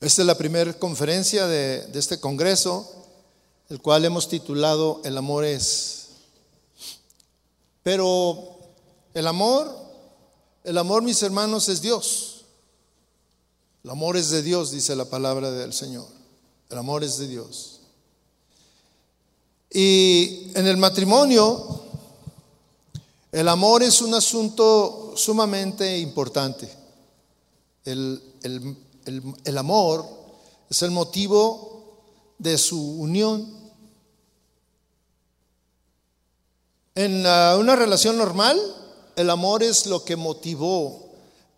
Esta es la primera conferencia de, este congreso, el cual hemos titulado El amor es. Pero el amor, el amor, mis hermanos, es Dios. El amor es de Dios, dice la palabra del Señor. El amor es de Dios. Y en el matrimonio, el amor es un asunto sumamente importante. El, el, el, amor es el motivo de su unión. En una relación normal, el amor es lo que motivó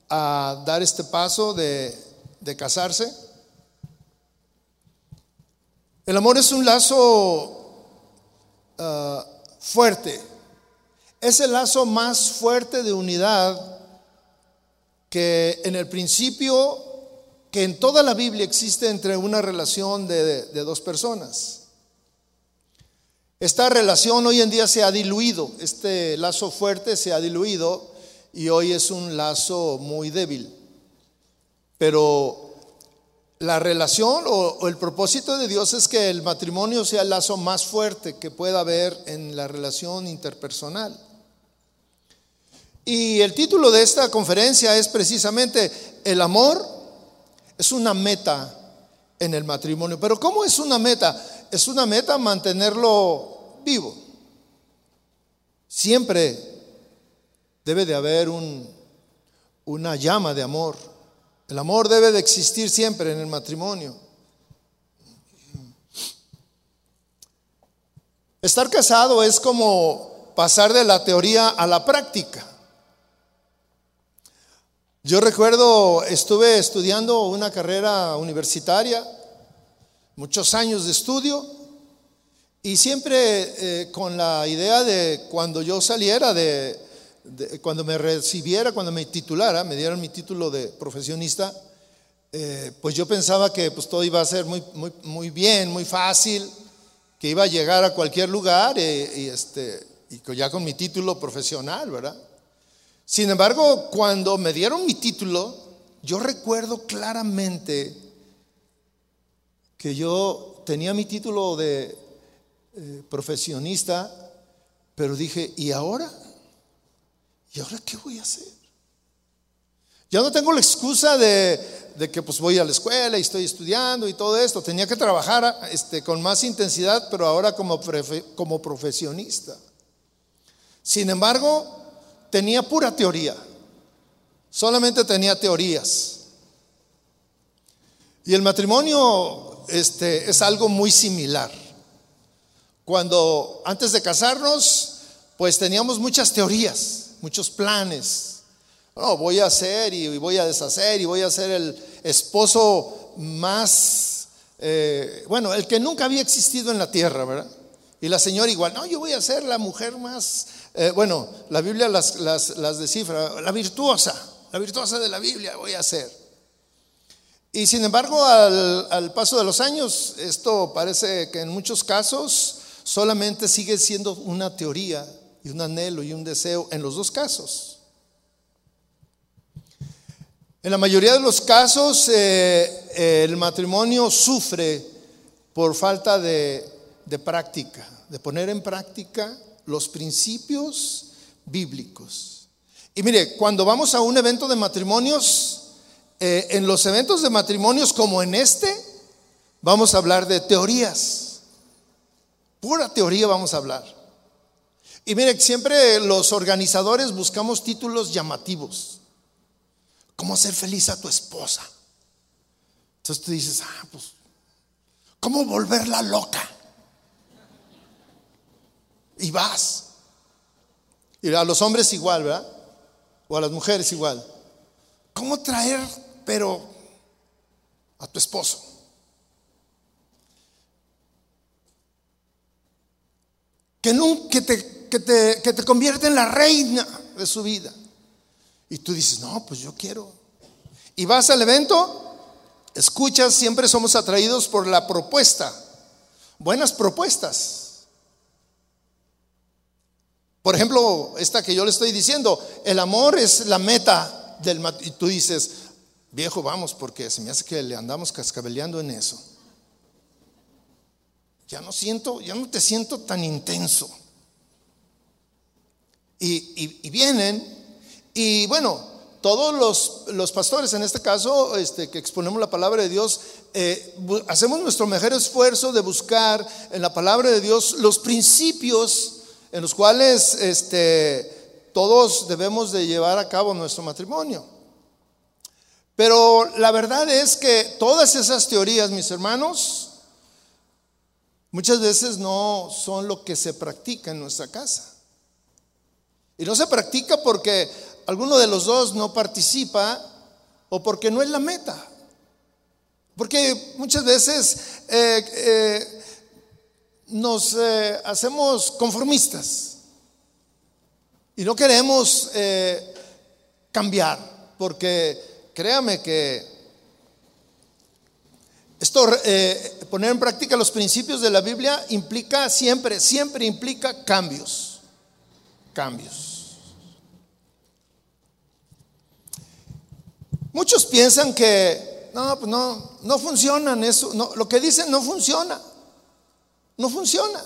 a dar este paso de, de casarse. El amor es un lazo uh, fuerte. Es el lazo más fuerte de unidad que en el principio que en toda la Biblia existe entre una relación de, dos personas. Esta relación hoy en día se ha diluido, este lazo fuerte se ha diluido y hoy es un lazo muy débil. Pero la relación o, el propósito de Dios es que el matrimonio sea el lazo más fuerte que pueda haber en la relación interpersonal. Y el título de esta conferencia es precisamente El amor es una meta en el matrimonio. Pero ¿cómo es una meta? Es una meta mantenerlo vivo. Siempre debe de haber un, una llama de amor. El amor debe de existir siempre en el matrimonio. Estar casado es como pasar de la teoría a la práctica. Yo recuerdo, estuve estudiando una carrera universitaria, muchos años de estudio, y siempre eh, con la idea de cuando yo saliera de, cuando me recibiera, cuando me titulara, me dieran mi título de profesionista, eh, pues yo pensaba que pues, todo iba a ser muy, muy, muy bien, muy fácil, que iba a llegar a cualquier lugar eh, y, este, y ya con mi título profesional, ¿verdad? Sin embargo, cuando me dieron mi título, yo recuerdo claramente que yo tenía mi título de eh, profesionista, pero dije, ¿y ahora? ¿Y ahora qué voy a hacer? Ya no tengo la excusa de, que pues voy a la escuela y estoy estudiando y todo esto. Tenía que trabajar este, con más intensidad, pero ahora como, como profesionista. Sin embargo, tenía pura teoría. Solamente tenía teorías. Y el matrimonio este, es algo muy similar. Cuando antes de casarnos, pues teníamos muchas teorías, muchos planes. No, voy a hacer y voy a deshacer y voy a ser el esposo más, eh, bueno, el que nunca había existido en la tierra, ¿verdad? Y la señora igual, no, yo voy a ser la mujer más eh, bueno, la Biblia las, las, descifra, la virtuosa, la virtuosa de la Biblia voy a hacer. Y sin embargo, al, paso de los años, esto parece que en muchos casos solamente sigue siendo una teoría y un anhelo y un deseo en los dos casos. En la mayoría de los casos, eh, el matrimonio sufre por falta de, de práctica, de poner en práctica los principios bíblicos. Y mire, cuando vamos a un evento de matrimonios, eh, en los eventos de matrimonios como en este, vamos a hablar de teorías. Pura teoría vamos a hablar. Y mire, siempre los organizadores buscamos títulos llamativos. ¿Cómo hacer feliz a tu esposa? Entonces tú dices, ah, pues, ¿cómo volverla loca? Y vas. Y a los hombres igual, ¿verdad? O a las mujeres igual. ¿Cómo traer, pero, a tu esposo? Que, te, que, te, que te convierte en la reina de su vida. Y tú dices, no, pues yo quiero. Y vas al evento, escuchas, siempre somos atraídos por la propuesta. Buenas propuestas. Por ejemplo, esta que yo le estoy diciendo, el amor es la meta del y tú dices, Viejo, vamos, porque se me hace que le andamos cascabeleando en eso. Ya no siento, ya no te siento tan intenso. Y, vienen, y bueno, todos los, los, pastores, en este caso, este, que exponemos la palabra de Dios, eh, hacemos nuestro mejor esfuerzo de buscar en la palabra de Dios los principios en los cuales este, todos debemos de llevar a cabo nuestro matrimonio. Pero la verdad es que todas esas teorías, mis hermanos, muchas veces no son lo que se practica en nuestra casa. Y no se practica porque alguno de los dos no participa o porque no es la meta. Porque muchas veces eh, eh, nos eh, hacemos conformistas y no queremos cambiar, porque créame que esto, poner en práctica los principios de la Biblia implica siempre, siempre implica cambios, cambios. Muchos piensan que no, pues no, no funcionan eso, no, lo que dicen no funciona, no funciona.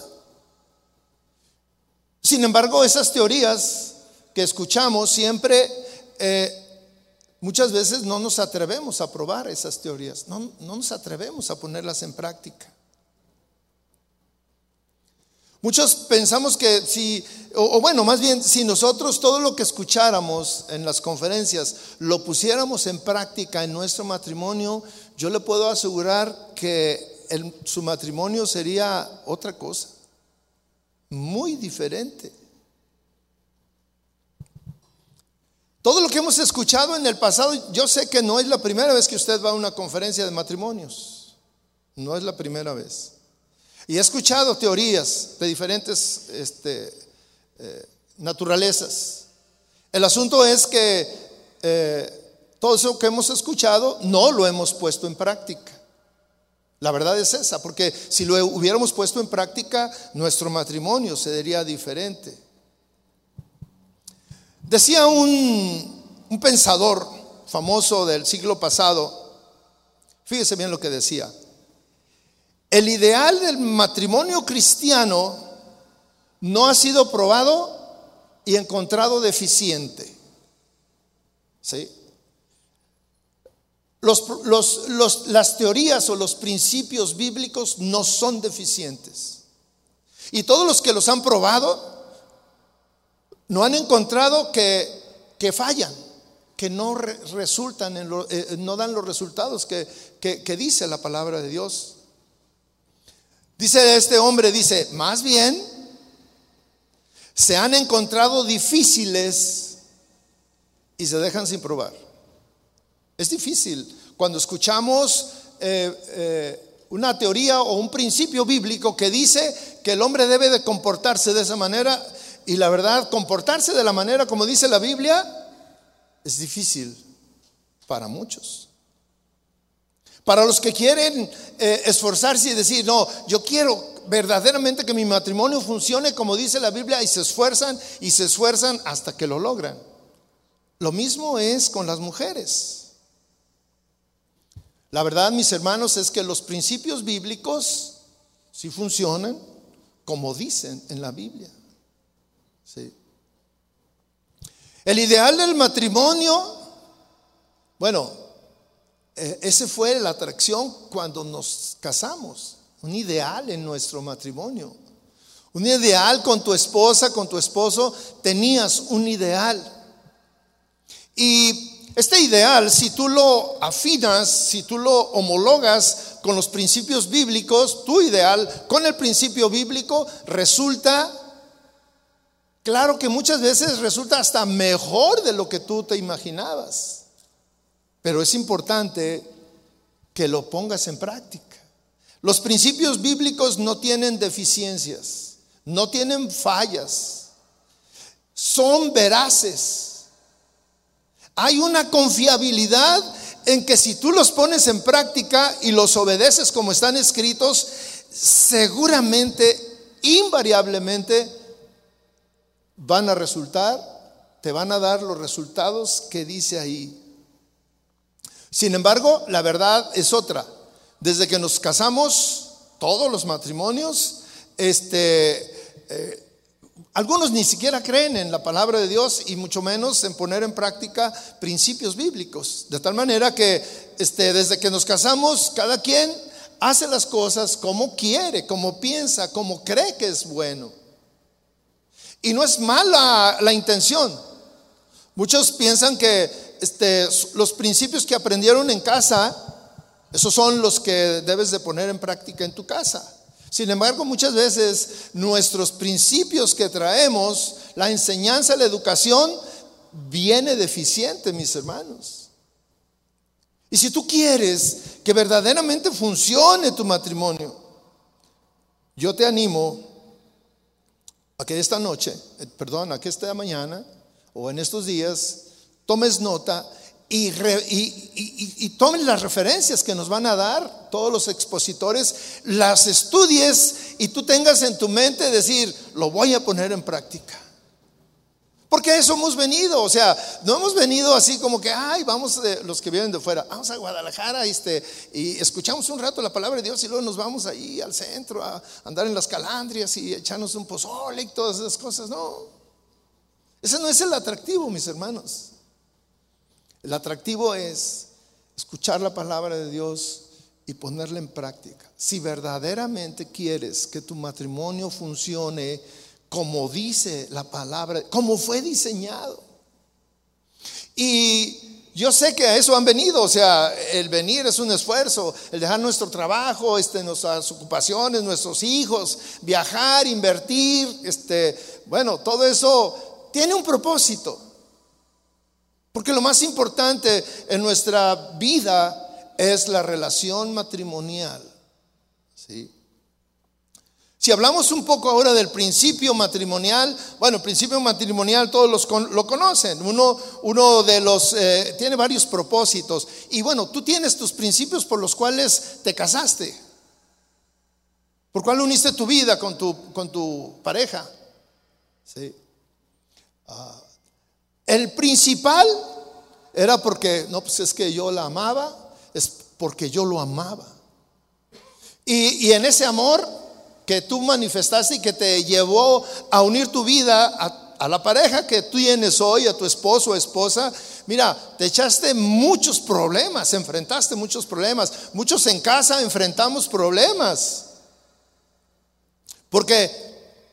Sin embargo, esas teorías que escuchamos siempre, eh, muchas veces no nos atrevemos a probar esas teorías, no, no nos atrevemos a ponerlas en práctica. Muchos pensamos que si, o, bueno, más bien, si nosotros todo lo que escucháramos en las conferencias lo pusiéramos en práctica en nuestro matrimonio, yo le puedo asegurar que su matrimonio sería otra cosa, muy diferente. Todo lo que hemos escuchado en el pasado, yo sé que no es la primera vez que usted va a una conferencia de matrimonios, no es la primera vez. Y he escuchado teorías de diferentes este, eh, naturalezas. El asunto es que eh, todo eso que hemos escuchado no lo hemos puesto en práctica. La verdad es esa, porque si lo hubiéramos puesto en práctica, nuestro matrimonio sería diferente. Decía un, un pensador famoso del siglo pasado, fíjese bien lo que decía, el ideal del matrimonio cristiano no ha sido probado y encontrado deficiente. ¿Sí? Las teorías o los principios bíblicos no son deficientes. Y todos los que los han probado no han encontrado que, que fallan, que no resultan, en eh, no dan los resultados que, que dice la palabra de Dios. Dice este hombre, dice, más bien, se han encontrado difíciles y se dejan sin probar. Es difícil cuando escuchamos eh, eh, una teoría o un principio bíblico que dice que el hombre debe de comportarse de esa manera y la verdad, comportarse de la manera como dice la Biblia es difícil para muchos. Para los que quieren eh, esforzarse y decir, no, yo quiero verdaderamente que mi matrimonio funcione como dice la Biblia y se esfuerzan y se esfuerzan hasta que lo logran. Lo mismo es con las mujeres. La verdad, mis hermanos, es que los principios bíblicos sí funcionan como dicen en la Biblia. El ideal del matrimonio, bueno, eh, ese fue la atracción cuando nos casamos, un ideal en nuestro matrimonio. Un ideal con tu esposa, con tu esposo, tenías un ideal. Y este ideal, si tú lo afinas, si tú lo homologas con los principios bíblicos, tu ideal con el principio bíblico resulta, claro que muchas veces resulta hasta mejor de lo que tú te imaginabas. Pero es importante que lo pongas en práctica. Los principios bíblicos no tienen deficiencias, no tienen fallas, son veraces. Hay una confiabilidad en que si tú los pones en práctica y los obedeces como están escritos, seguramente, invariablemente, van a resultar, te van a dar los resultados que dice ahí Sin embargo, la verdad es otra. Desde que nos casamos, todos los matrimonios, este, eh, algunos ni siquiera creen en la palabra de Dios y mucho menos en poner en práctica principios bíblicos. De tal manera que este, desde que nos casamos, cada quien hace las cosas como quiere, como piensa, como cree que es bueno. Y no es mala la intención. Muchos piensan que este, los principios que aprendieron en casa, esos son los que debes de poner en práctica en tu casa. Sin embargo, muchas veces nuestros principios que traemos, la enseñanza, la educación, viene deficiente, mis hermanos. Y si tú quieres que verdaderamente funcione tu matrimonio, yo te animo a que esta noche, eh, perdón, a que esta mañana o en estos días tomes nota y, y, tomen las referencias que nos van a dar todos los expositores, las estudies y tú tengas en tu mente decir, lo voy a poner en práctica. Porque a eso hemos venido, o sea, no hemos venido así como que, ay, vamos los que vienen de fuera, vamos a Guadalajara este, y escuchamos un rato la palabra de Dios y luego nos vamos ahí al centro a andar en las calandrias y echarnos un pozole y todas esas cosas. No, ese no es el atractivo, mis hermanos. El atractivo es escuchar la palabra de Dios y ponerla en práctica. Si verdaderamente quieres que tu matrimonio funcione como dice la palabra, como fue diseñado. Y yo sé que a eso han venido, o sea, el venir es un esfuerzo, el dejar nuestro trabajo, este, nuestras ocupaciones, nuestros hijos, viajar, invertir, este, bueno, todo eso tiene un propósito. Porque lo más importante en nuestra vida es la relación matrimonial. ¿sí? Si hablamos un poco ahora del principio matrimonial, bueno, el principio matrimonial todos lo conocen. Uno, uno de los, eh, tiene varios propósitos. Y bueno, tú tienes tus principios por los cuales te casaste. ¿Por cuál uniste tu vida con tu, con tu pareja? Sí. Ah, el principal era porque, no, pues es que yo la amaba, es porque yo lo amaba. Y, en ese amor que tú manifestaste y que te llevó a unir tu vida a, a la pareja que tú tienes hoy, a tu esposo o esposa, mira, te echaste muchos problemas, enfrentaste muchos problemas. Muchos en casa enfrentamos problemas. Porque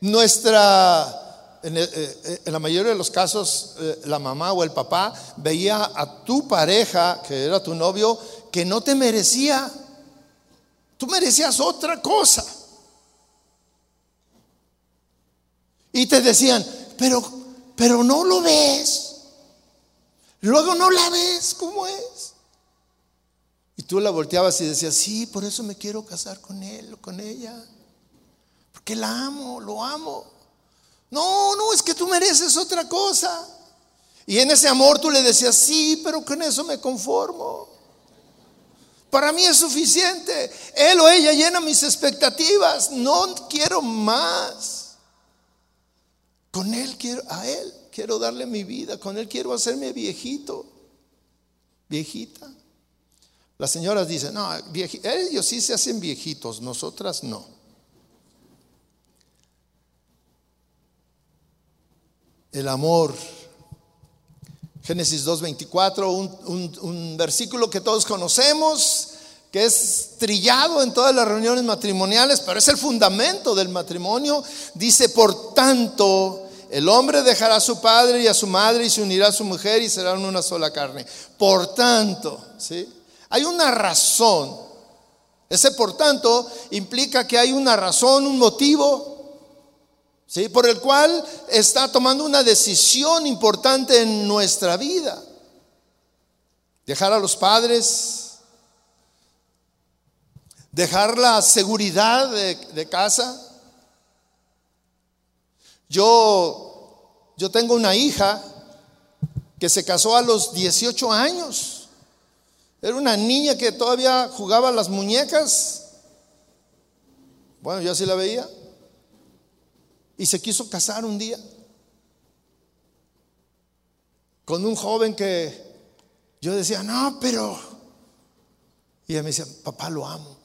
nuestra eh, eh, en, la mayoría de los casos, eh, la mamá o el papá veía a tu pareja, que era tu novio, que no te merecía. Tú merecías otra cosa. Y te decían, pero, pero no lo ves. Luego no la ves, ¿cómo es? Y tú la volteabas y decías, sí, por eso me quiero casar con él o con ella. Porque la amo, lo amo. No, no, es que tú mereces otra cosa. Y en ese amor tú le decías, sí, pero con eso me conformo. Para mí es suficiente. Él o ella llena mis expectativas. No quiero más. Con él quiero, a él quiero darle mi vida. Con él quiero hacerme viejito. Viejita. Las señoras dicen, no, ellos sí se hacen viejitos, nosotras no. El amor. Génesis 2.24, un, un, versículo que todos conocemos, que es trillado en todas las reuniones matrimoniales, pero es el fundamento del matrimonio. Dice, por tanto, el hombre dejará a su padre y a su madre y se unirá a su mujer y serán una sola carne. Por tanto, ¿sí? Hay una razón. Ese por tanto implica que hay una razón, un motivo ¿sí? por el cual está tomando una decisión importante en nuestra vida. Dejar a los padres, dejar la seguridad de, casa. Yo, yo tengo una hija que se casó a los 18 años. Era una niña que todavía jugaba las muñecas. Bueno, yo así la veía y se quiso casar un día con un joven que yo decía, no, pero Y ella me decía, papá, lo amo.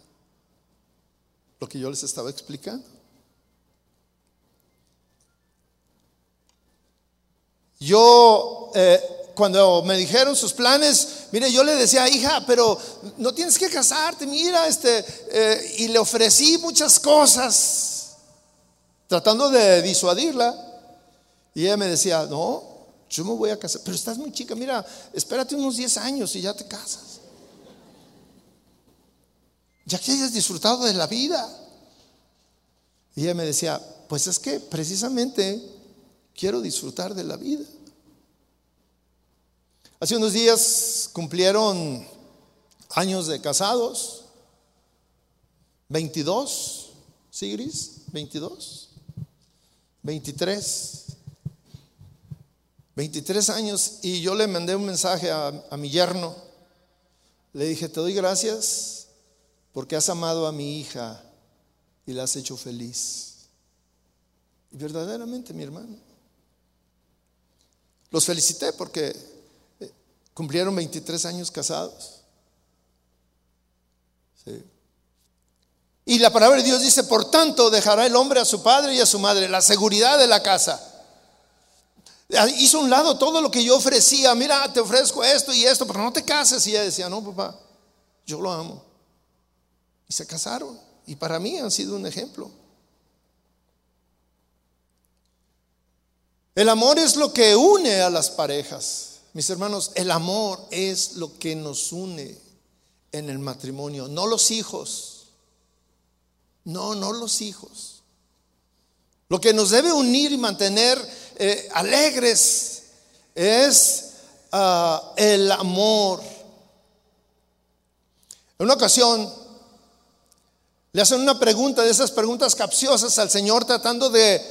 Lo que yo les estaba explicando. Yo, eh, cuando me dijeron sus planes, mire, yo le decía, hija, pero no tienes que casarte, mira, este, eh, y le ofrecí muchas cosas, tratando de disuadirla. Y ella me decía, no, yo me voy a casar, pero estás muy chica, mira, espérate unos 10 años y ya te casas. Ya que hayas disfrutado de la vida. Y ella me decía, pues es que precisamente quiero disfrutar de la vida. Hace unos días cumplieron años de casados, 22, ¿sí, Gris? 22, 23, 23 años y yo le mandé un mensaje a, mi yerno. Le dije, te doy gracias porque has amado a mi hija y la has hecho feliz. Y verdaderamente, mi hermano. Los felicité porque eh, cumplieron 23 años casados. Y la palabra de Dios dice, por tanto, dejará el hombre a su padre y a su madre, la seguridad de la casa. Hizo un lado todo lo que yo ofrecía, mira, te ofrezco esto y esto, pero no te cases. Y ella decía, no, papá, yo lo amo. Y se casaron. Y para mí han sido un ejemplo. El amor es lo que une a las parejas. Mis hermanos, el amor es lo que nos une en el matrimonio, no los hijos. No, no los hijos. Lo que nos debe unir y mantener eh, alegres es ah, el amor. En una ocasión le hacen una pregunta de esas preguntas capciosas al Señor tratando de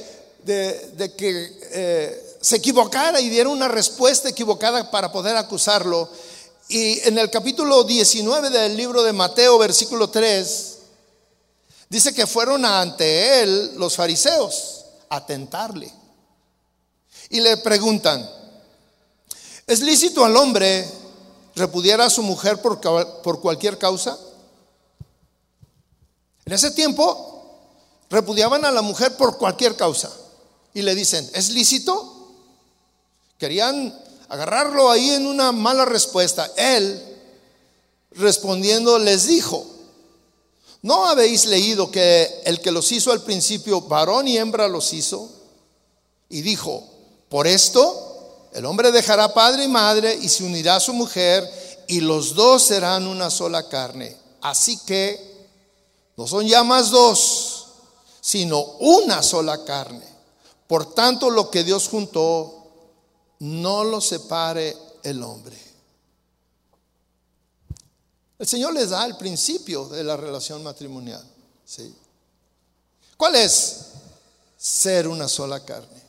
que eh, se equivocara y diera una respuesta equivocada para poder acusarlo. Y en el capítulo 19 del libro de Mateo, versículo 3, dice que fueron ante él los fariseos a tentarle. Y le preguntan, ¿es lícito al hombre repudiar a su mujer por, por cualquier causa? En ese tiempo repudiaban a la mujer por cualquier causa y le dicen, ¿es lícito? Querían agarrarlo ahí en una mala respuesta. Él, respondiendo, les dijo, ¿no habéis leído que el que los hizo al principio, varón y hembra los hizo? Y dijo, por esto el hombre dejará padre y madre y se unirá a su mujer y los dos serán una sola carne. Así que no son ya más dos, sino una sola carne. Por tanto, lo que Dios juntó, no lo separe el hombre. El Señor les da el principio de la relación matrimonial. ¿sí? ¿Cuál es? Ser una sola carne.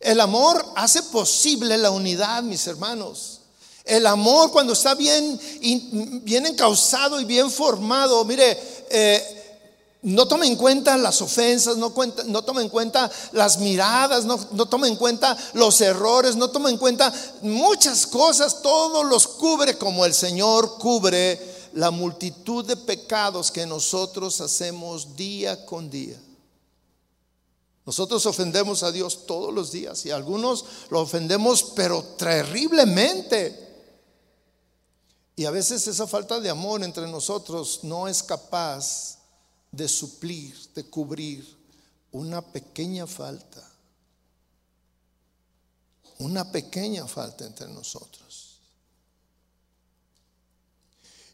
El amor hace posible la unidad, mis hermanos. El amor cuando está bien, bien encausado y bien formado, mire, eh, no toma en cuenta las ofensas, no, no toma en cuenta las miradas, no, no toma en cuenta los errores, no toma en cuenta muchas cosas, todo los cubre como el Señor cubre la multitud de pecados que nosotros hacemos día con día. Nosotros ofendemos a Dios todos los días y algunos lo ofendemos pero terriblemente. Y a veces esa falta de amor entre nosotros no es capaz de suplir, de cubrir una pequeña falta. Una pequeña falta entre nosotros.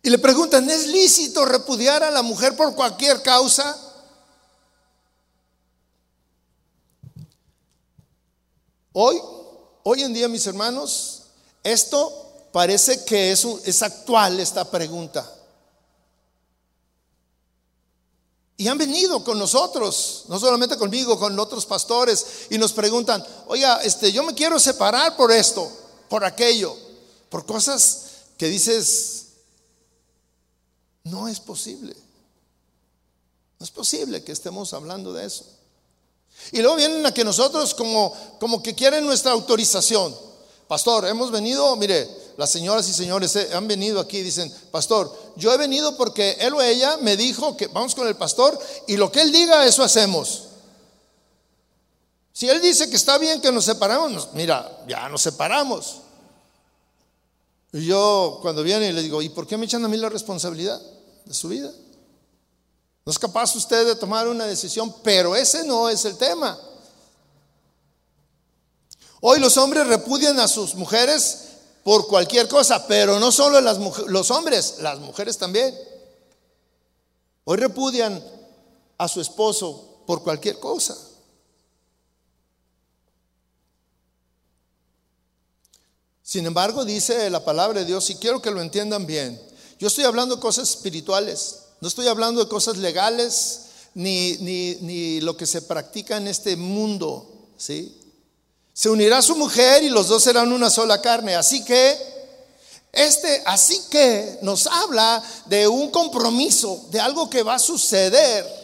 Y le preguntan, ¿es lícito repudiar a la mujer por cualquier causa? Hoy, hoy en día, mis hermanos, esto parece que es, es actual esta pregunta. Y han venido con nosotros, no solamente conmigo, con otros pastores, y nos preguntan, oiga, este, yo me quiero separar por esto, por aquello, por cosas que dices, no es posible. No es posible que estemos hablando de eso. Y luego vienen a que nosotros como, como que quieren nuestra autorización. Pastor, hemos venido, mire, las señoras y señores eh, han venido aquí y dicen, pastor, yo he venido porque él o ella me dijo que vamos con el pastor y lo que él diga, eso hacemos. Si él dice que está bien que nos separamos, mira, ya nos separamos. Y yo cuando viene y le digo, ¿y por qué me echan a mí la responsabilidad de su vida? No es capaz usted de tomar una decisión, pero ese no es el tema. Hoy los hombres repudian a sus mujeres por cualquier cosa, pero no solo las los hombres, las mujeres también. Hoy repudian a su esposo por cualquier cosa. Sin embargo, dice la palabra de Dios, y quiero que lo entiendan bien, yo estoy hablando de cosas espirituales, no estoy hablando de cosas legales ni, ni, ni lo que se practica en este mundo, ¿sí? Se unirá su mujer y los dos serán una sola carne. Así que, este, así que nos habla de un compromiso, de algo que va a suceder.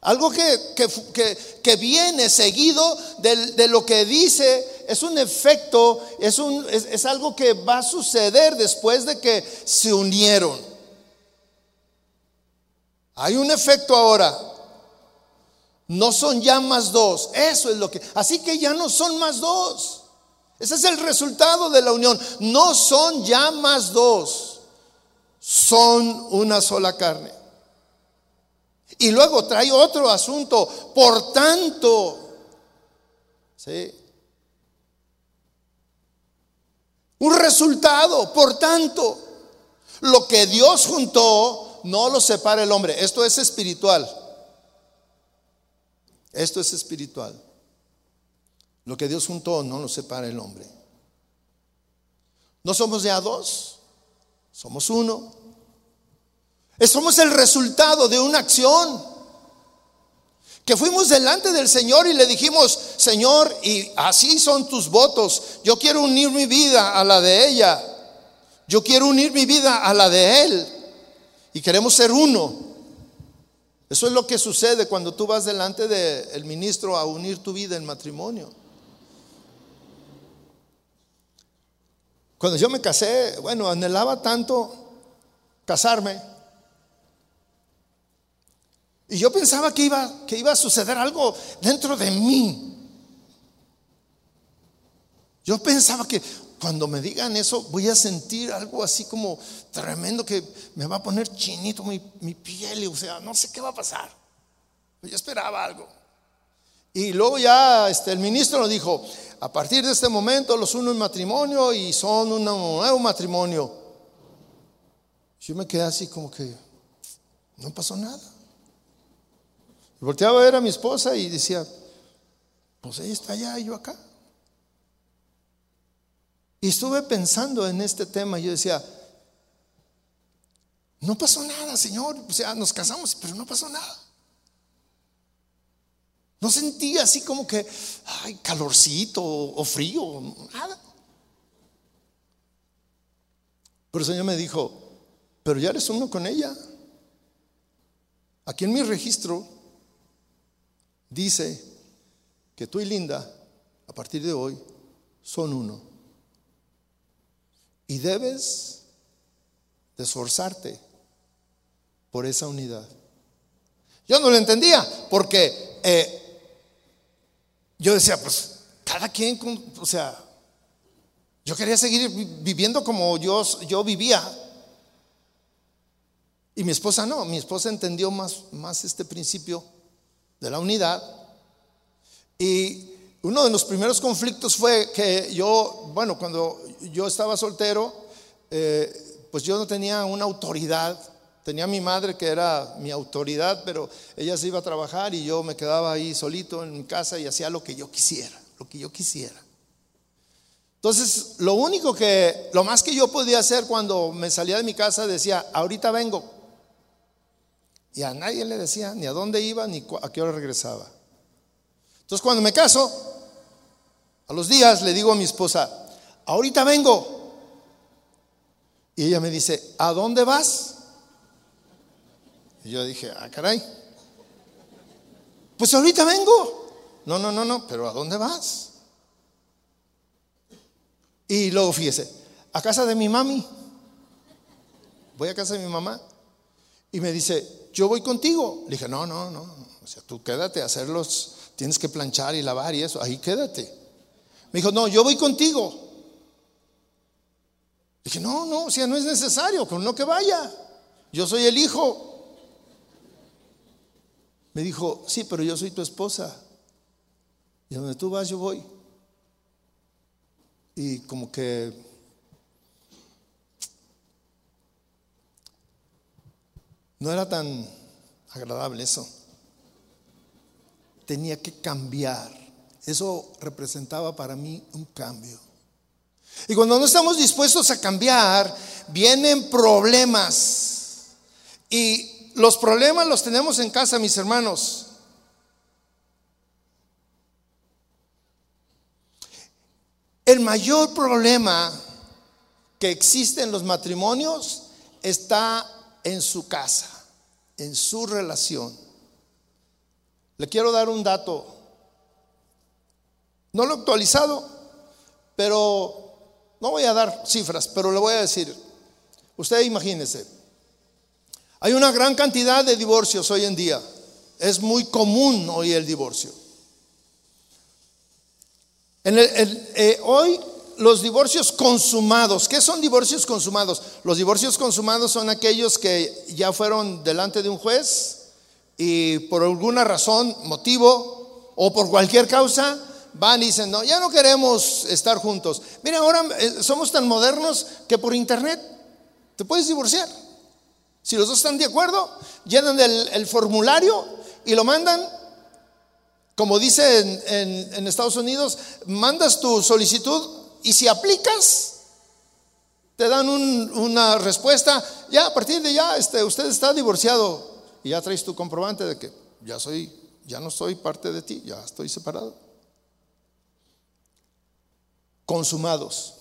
Algo que, que, viene seguido de, lo que dice, es un efecto, es, un, es algo que va a suceder después de que se unieron. Hay un efecto ahora. No son ya más dos. Eso es lo que. Así que ya no son más dos. Ese es el resultado de la unión. No son ya más dos. Son una sola carne. Y luego trae otro asunto. Por tanto, ¿sí? Un resultado, por tanto, lo que Dios juntó, no lo separa el hombre. Esto es espiritual. Esto es espiritual. Lo que Dios juntó no lo separa el hombre. No somos ya dos, somos uno. Somos el resultado de una acción. Que fuimos delante del Señor y le dijimos, Señor, y así son tus votos. Yo quiero unir mi vida a la de ella. Yo quiero unir mi vida a la de Él. Y queremos ser uno. Eso es lo que sucede cuando tú vas delante del ministro a unir tu vida en matrimonio. Cuando yo me casé, bueno, anhelaba tanto casarme. Y yo pensaba que iba, que iba a suceder algo dentro de mí. Yo pensaba que cuando me digan eso voy a sentir algo así como tremendo que me va a poner chinito mi, piel, y, o sea, no sé qué va a pasar. Yo esperaba algo. Y luego ya este, el ministro nos dijo, a partir de este momento los uno en matrimonio y son un nuevo matrimonio. Yo me quedé así como que no pasó nada. Volteaba a ver a mi esposa y decía, pues ella está allá y yo acá. Y estuve pensando en este tema y yo decía, no pasó nada, Señor. O sea, nos casamos, pero no pasó nada. No sentí así como que, ay, calorcito o frío, nada. Pero el Señor me dijo, pero ya eres uno con ella. Aquí en mi registro dice que tú y Linda, a partir de hoy, son uno. Y debes de esforzarte por esa unidad. Yo no lo entendía porque eh, yo decía, pues cada quien, o sea, yo quería seguir viviendo como yo, yo vivía. Y mi esposa no, mi esposa entendió más, más este principio de la unidad. Y uno de los primeros conflictos fue que yo, bueno, cuando yo estaba soltero, eh, pues yo no tenía una autoridad. Tenía mi madre que era mi autoridad, pero ella se iba a trabajar y yo me quedaba ahí solito en mi casa y hacía lo que yo quisiera, lo que yo quisiera. Entonces, lo único que, lo más que yo podía hacer cuando me salía de mi casa decía, ahorita vengo. Y a nadie le decía ni a dónde iba ni a qué hora regresaba. Entonces, cuando me caso, a los días le digo a mi esposa, ahorita vengo. Y ella me dice, ¿a dónde vas? Y yo dije, ah, caray. Pues ahorita vengo. No, no, no, no, pero ¿a dónde vas? Y luego fíjese, a casa de mi mami. voy a casa de mi mamá. Y me dice, yo voy contigo. Le dije, no, no, no. O sea, tú quédate a hacerlos, tienes que planchar y lavar y eso, ahí quédate. Me dijo, no, yo voy contigo. Dije, no, no, o sea, no es necesario, con no que vaya. Yo soy el hijo. Me dijo, sí, pero yo soy tu esposa. Y donde tú vas, yo voy. Y como que no era tan agradable eso. Tenía que cambiar. Eso representaba para mí un cambio. Y cuando no estamos dispuestos a cambiar, vienen problemas. Y los problemas los tenemos en casa, mis hermanos. El mayor problema que existe en los matrimonios está en su casa, en su relación. Le quiero dar un dato, no lo he actualizado, pero no voy a dar cifras, pero le voy a decir, usted imagínese, hay una gran cantidad de divorcios hoy en día, es muy común hoy el divorcio. Eh, hoy los divorcios consumados, ¿qué son divorcios consumados? Los divorcios consumados son aquellos que ya fueron delante de un juez y por alguna razón, motivo o por cualquier causa van y dicen, no, ya no queremos estar juntos. Miren, ahora eh, somos tan modernos que por internet te puedes divorciar. Si los dos están de acuerdo, llenan el formulario y lo mandan como dice en, Estados Unidos, mandas tu solicitud y si aplicas, te dan una respuesta, ya a partir de ya este, usted está divorciado y ya traes tu comprobante de que ya soy, ya no soy parte de ti, ya estoy separado. Consumados.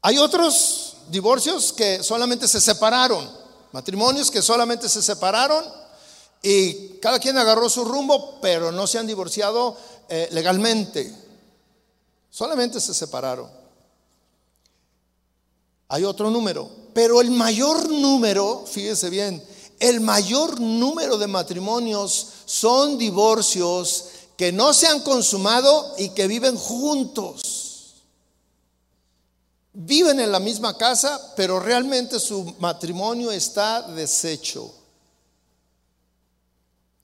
Hay otros divorcios que solamente se separaron, matrimonios que solamente se separaron y cada quien agarró su rumbo, pero no se han divorciado eh, legalmente. Solamente se separaron. Hay otro número, pero el mayor número, fíjese bien, el mayor número de matrimonios son divorcios que no se han consumado y que viven juntos. Viven en la misma casa, pero realmente su matrimonio está deshecho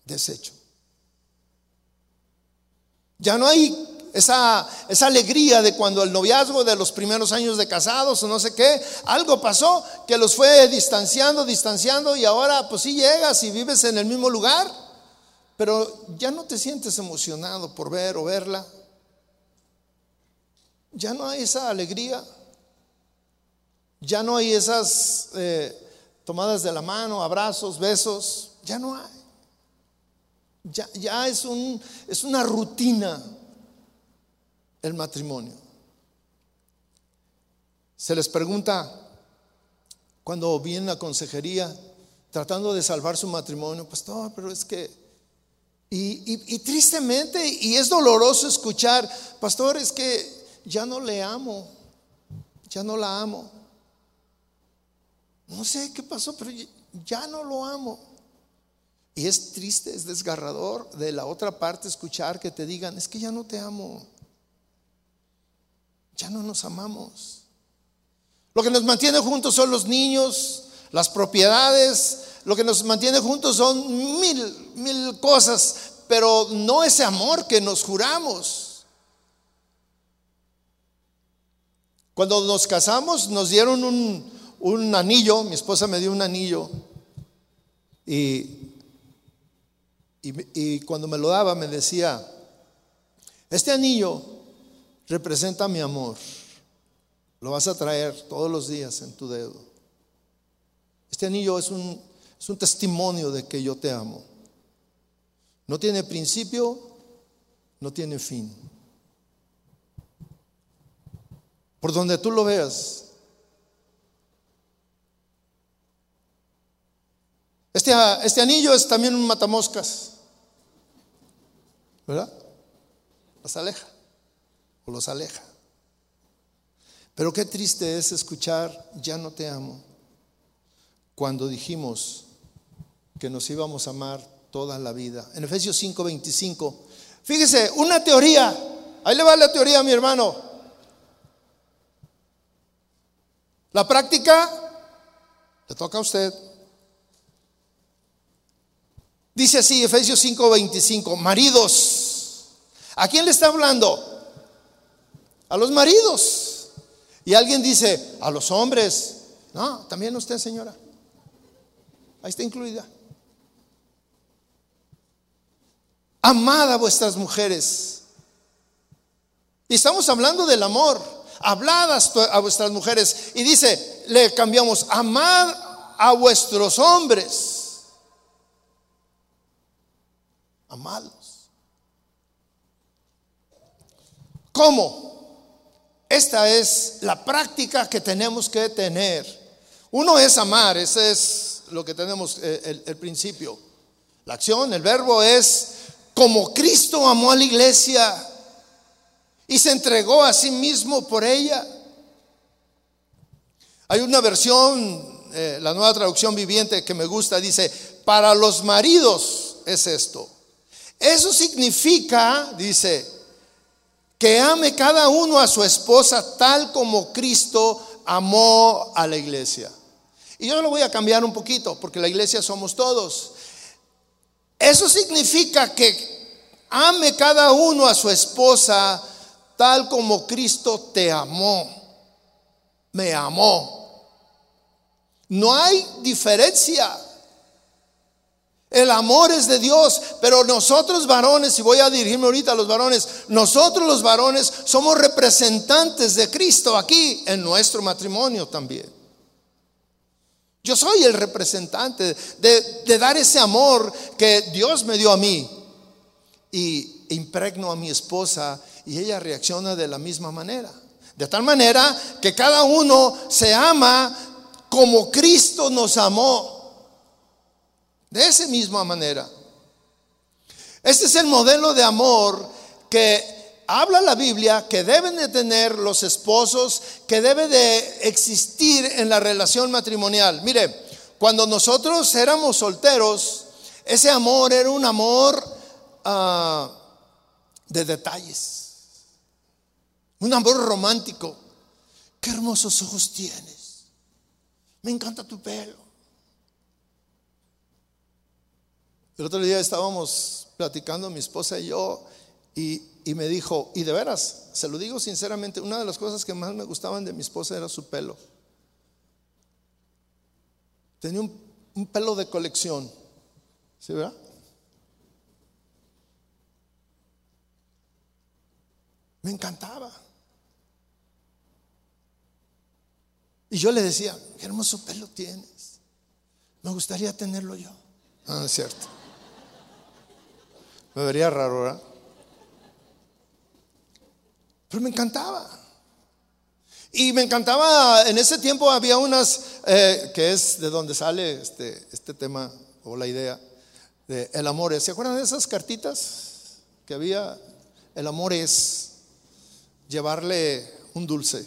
desecho. Ya no hay esa, esa, alegría de cuando el noviazgo de los primeros años de casados o no sé qué, algo pasó que los fue distanciando, distanciando y ahora pues sí llegas y vives en el mismo lugar, pero ya no te sientes emocionado por ver o verla. Ya no hay esa alegría, ya no hay esas eh, tomadas de la mano, abrazos, besos, ya no hay. Ya, es, un, es una rutina el matrimonio. Se les pregunta cuando vienen a consejería tratando de salvar su matrimonio, pastor, pero es que, y, y, tristemente, y es doloroso escuchar, pastor, es que ya no le amo, ya no la amo. No sé qué pasó, pero ya no lo amo. Y es triste, es desgarrador de la otra parte escuchar que te digan, es que ya no te amo, ya no nos amamos. Lo que nos mantiene juntos son los niños, las propiedades, lo que nos mantiene juntos son mil, mil cosas, pero no ese amor que nos juramos. Cuando nos casamos nos dieron un, un anillo, mi esposa me dio un anillo y y, cuando me lo daba me decía, este anillo representa mi amor. Lo vas a traer todos los días en tu dedo. Este anillo es un, es un testimonio de que yo te amo. No tiene principio, no tiene fin. Por donde tú lo veas. Este, este anillo es también un matamoscas. ¿verdad? Los aleja los aleja. Pero qué triste es escuchar, ya no te amo. cuando dijimos que nos íbamos a amar toda la vida. En Efesios 5:25. Fíjese, una teoría. Ahí le va la teoría, mi hermano. La práctica le toca a usted. Dice así, Efesios 5:25, maridos. ¿A quién le está hablando? A los maridos. Y alguien dice, a los hombres. No, también usted, señora. Ahí está incluida. Amad a vuestras mujeres. Y estamos hablando del amor. Hablad a vuestras mujeres. Y dice, le cambiamos, amad a vuestros hombres. Amados. ¿Cómo? Esta es la práctica que tenemos que tener. Uno es amar, ese es lo que tenemos, eh, el, principio. La acción, el verbo es como Cristo amó a la iglesia y se entregó a sí mismo por ella. Hay una versión, eh, la nueva traducción viviente que me gusta, dice, para los maridos es esto. Eso significa, dice, que ame cada uno a su esposa tal como Cristo amó a la iglesia. Y yo lo voy a cambiar un poquito, porque la iglesia somos todos. Eso significa que ame cada uno a su esposa tal como Cristo te amó, me amó. No hay diferencia. El amor es de Dios, pero nosotros varones, y voy a dirigirme ahorita a los varones, nosotros los varones somos representantes de Cristo aquí en nuestro matrimonio también. Yo soy el representante de, dar ese amor que Dios me dio a mí y impregno a mi esposa y ella reacciona de la misma manera. De tal manera que cada uno se ama como Cristo nos amó. De esa misma manera. Este es el modelo de amor que habla la Biblia que deben de tener los esposos, que debe de existir en la relación matrimonial. Mire, cuando nosotros éramos solteros, ese amor era un amor ah, de detalles, un amor romántico. Qué hermosos ojos tienes. Me encanta tu pelo. El otro día estábamos platicando mi esposa y yo y, me dijo, y de veras, se lo digo sinceramente, una de las cosas que más me gustaban de mi esposa era su pelo. Tenía un, un pelo de colección, ¿sí verdad? Me encantaba. Y yo le decía, qué hermoso pelo tienes. Me gustaría tenerlo yo. Ah, es cierto. Me vería raro, ¿verdad? Pero me encantaba. Y me encantaba, en ese tiempo había unas, eh, que es de donde sale este, este tema o la idea de el amor es. ¿Se acuerdan de esas cartitas que había? El amor es llevarle un dulce.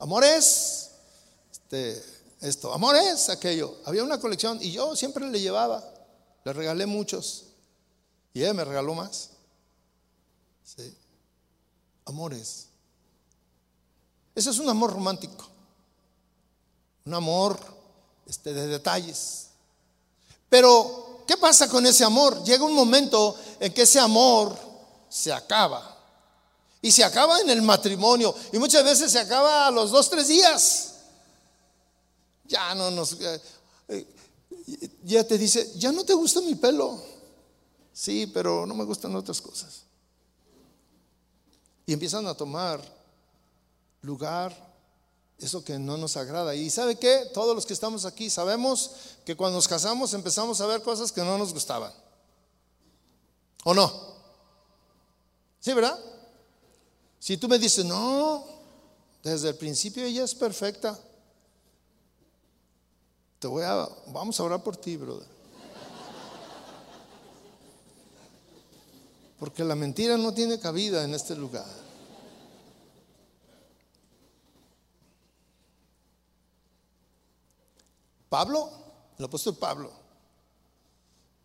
Amor es este, esto. Amor es aquello. Había una colección y yo siempre le llevaba. Le regalé muchos. Y ella me regaló más. Amores. Ese es un amor romántico. Un amor este, de detalles. Pero, ¿qué pasa con ese amor? Llega un momento en que ese amor se acaba. Y se acaba en el matrimonio. Y muchas veces se acaba a los dos, tres días. Ya no nos... Eh, eh, ya te dice, ya no te gusta mi pelo. Sí, pero no me gustan otras cosas. Y empiezan a tomar lugar eso que no nos agrada. Y sabe qué? Todos los que estamos aquí sabemos que cuando nos casamos empezamos a ver cosas que no nos gustaban. ¿O no? ¿Sí, verdad? Si tú me dices, no, desde el principio ella es perfecta, te voy a, vamos a orar por ti, brother. Porque la mentira no tiene cabida en este lugar. Pablo el apóstol Pablo,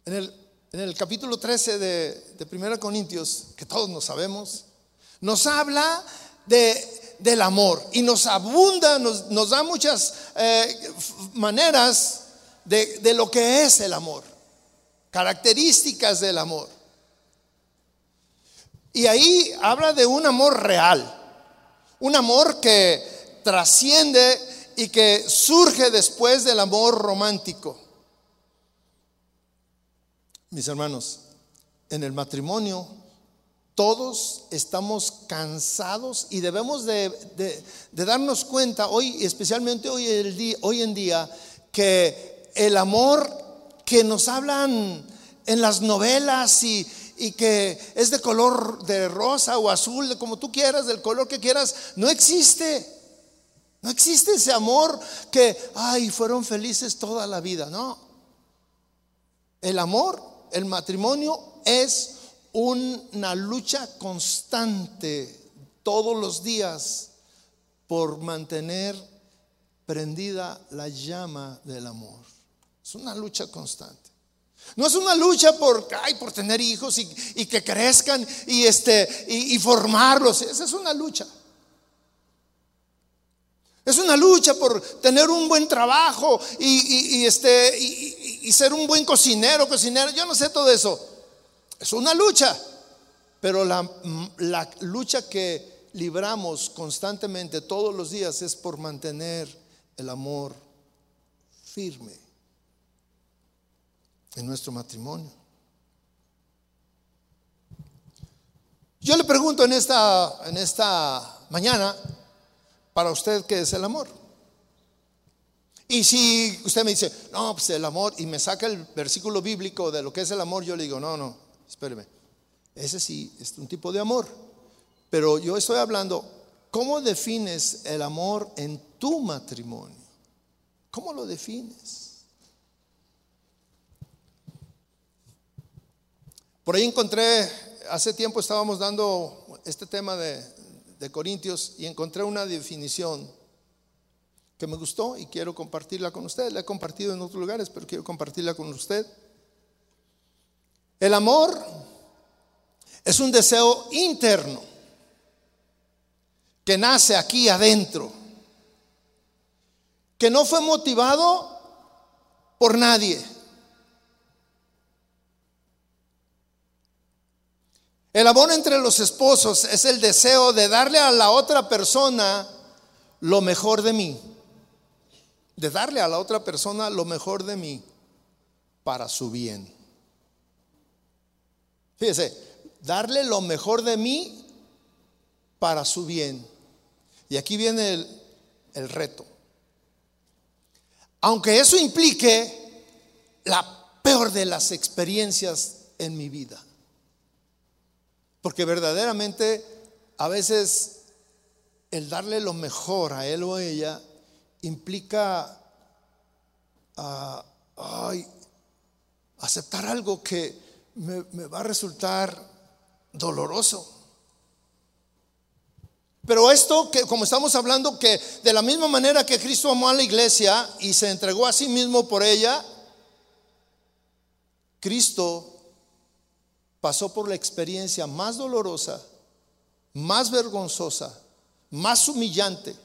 en el, en el capítulo 13 de, de 1 Corintios, que todos nos sabemos, nos habla de, del amor y nos abunda, nos, nos da muchas eh, maneras de, de lo que es el amor, características del amor. Y ahí habla de un amor real, un amor que trasciende y que surge después del amor romántico. Mis hermanos, en el matrimonio todos estamos cansados y debemos de, darnos cuenta hoy, especialmente hoy, en día, que el amor que nos hablan en las novelas y, y que es de color de rosa o azul, de como tú quieras, del color que quieras, no existe. No existe ese amor que, ay, fueron felices toda la vida. No. El amor, el matrimonio es una lucha constante todos los días por mantener prendida la llama del amor. Es una lucha constante. No es una lucha por, ay, por tener hijos y, que crezcan y, este, y, formarlos. Esa es una lucha. Es una lucha por tener un buen trabajo y, este, ser un buen cocinero, cocinero. Yo no sé todo eso. Es una lucha. Pero la lucha que libramos constantemente todos los días es por mantener el amor firme en nuestro matrimonio. Yo le pregunto en esta, en esta mañana, para usted, ¿qué es el amor? Y si usted me dice, no, pues el amor, y me saca el versículo bíblico de lo que es el amor, yo le digo, no, no, espéreme, ese sí es un tipo de amor. Pero yo estoy hablando, ¿cómo defines el amor en tu matrimonio? ¿Cómo lo defines? Por ahí encontré, hace tiempo estábamos dando este tema de, Corintios y encontré una definición que me gustó y quiero compartirla con usted. La he compartido en otros lugares, pero quiero compartirla con usted. El amor es un deseo interno que nace aquí adentro, que no fue motivado por nadie El amor entre los esposos es el deseo de darle a la otra persona lo mejor de mí. De darle a la otra persona lo mejor de mí para su bien. Fíjese, darle lo mejor de mí para su bien. Y aquí viene el, el reto. Aunque eso implique la peor de las experiencias en mi vida. Porque verdaderamente a veces el darle lo mejor a él o a ella implica ah, aceptar algo que me, me va a resultar doloroso. Pero esto que como estamos hablando que de la misma manera que Cristo amó a la iglesia y se entregó a sí mismo por ella, Cristo pasó por la experiencia más dolorosa, más vergonzosa, más humillante.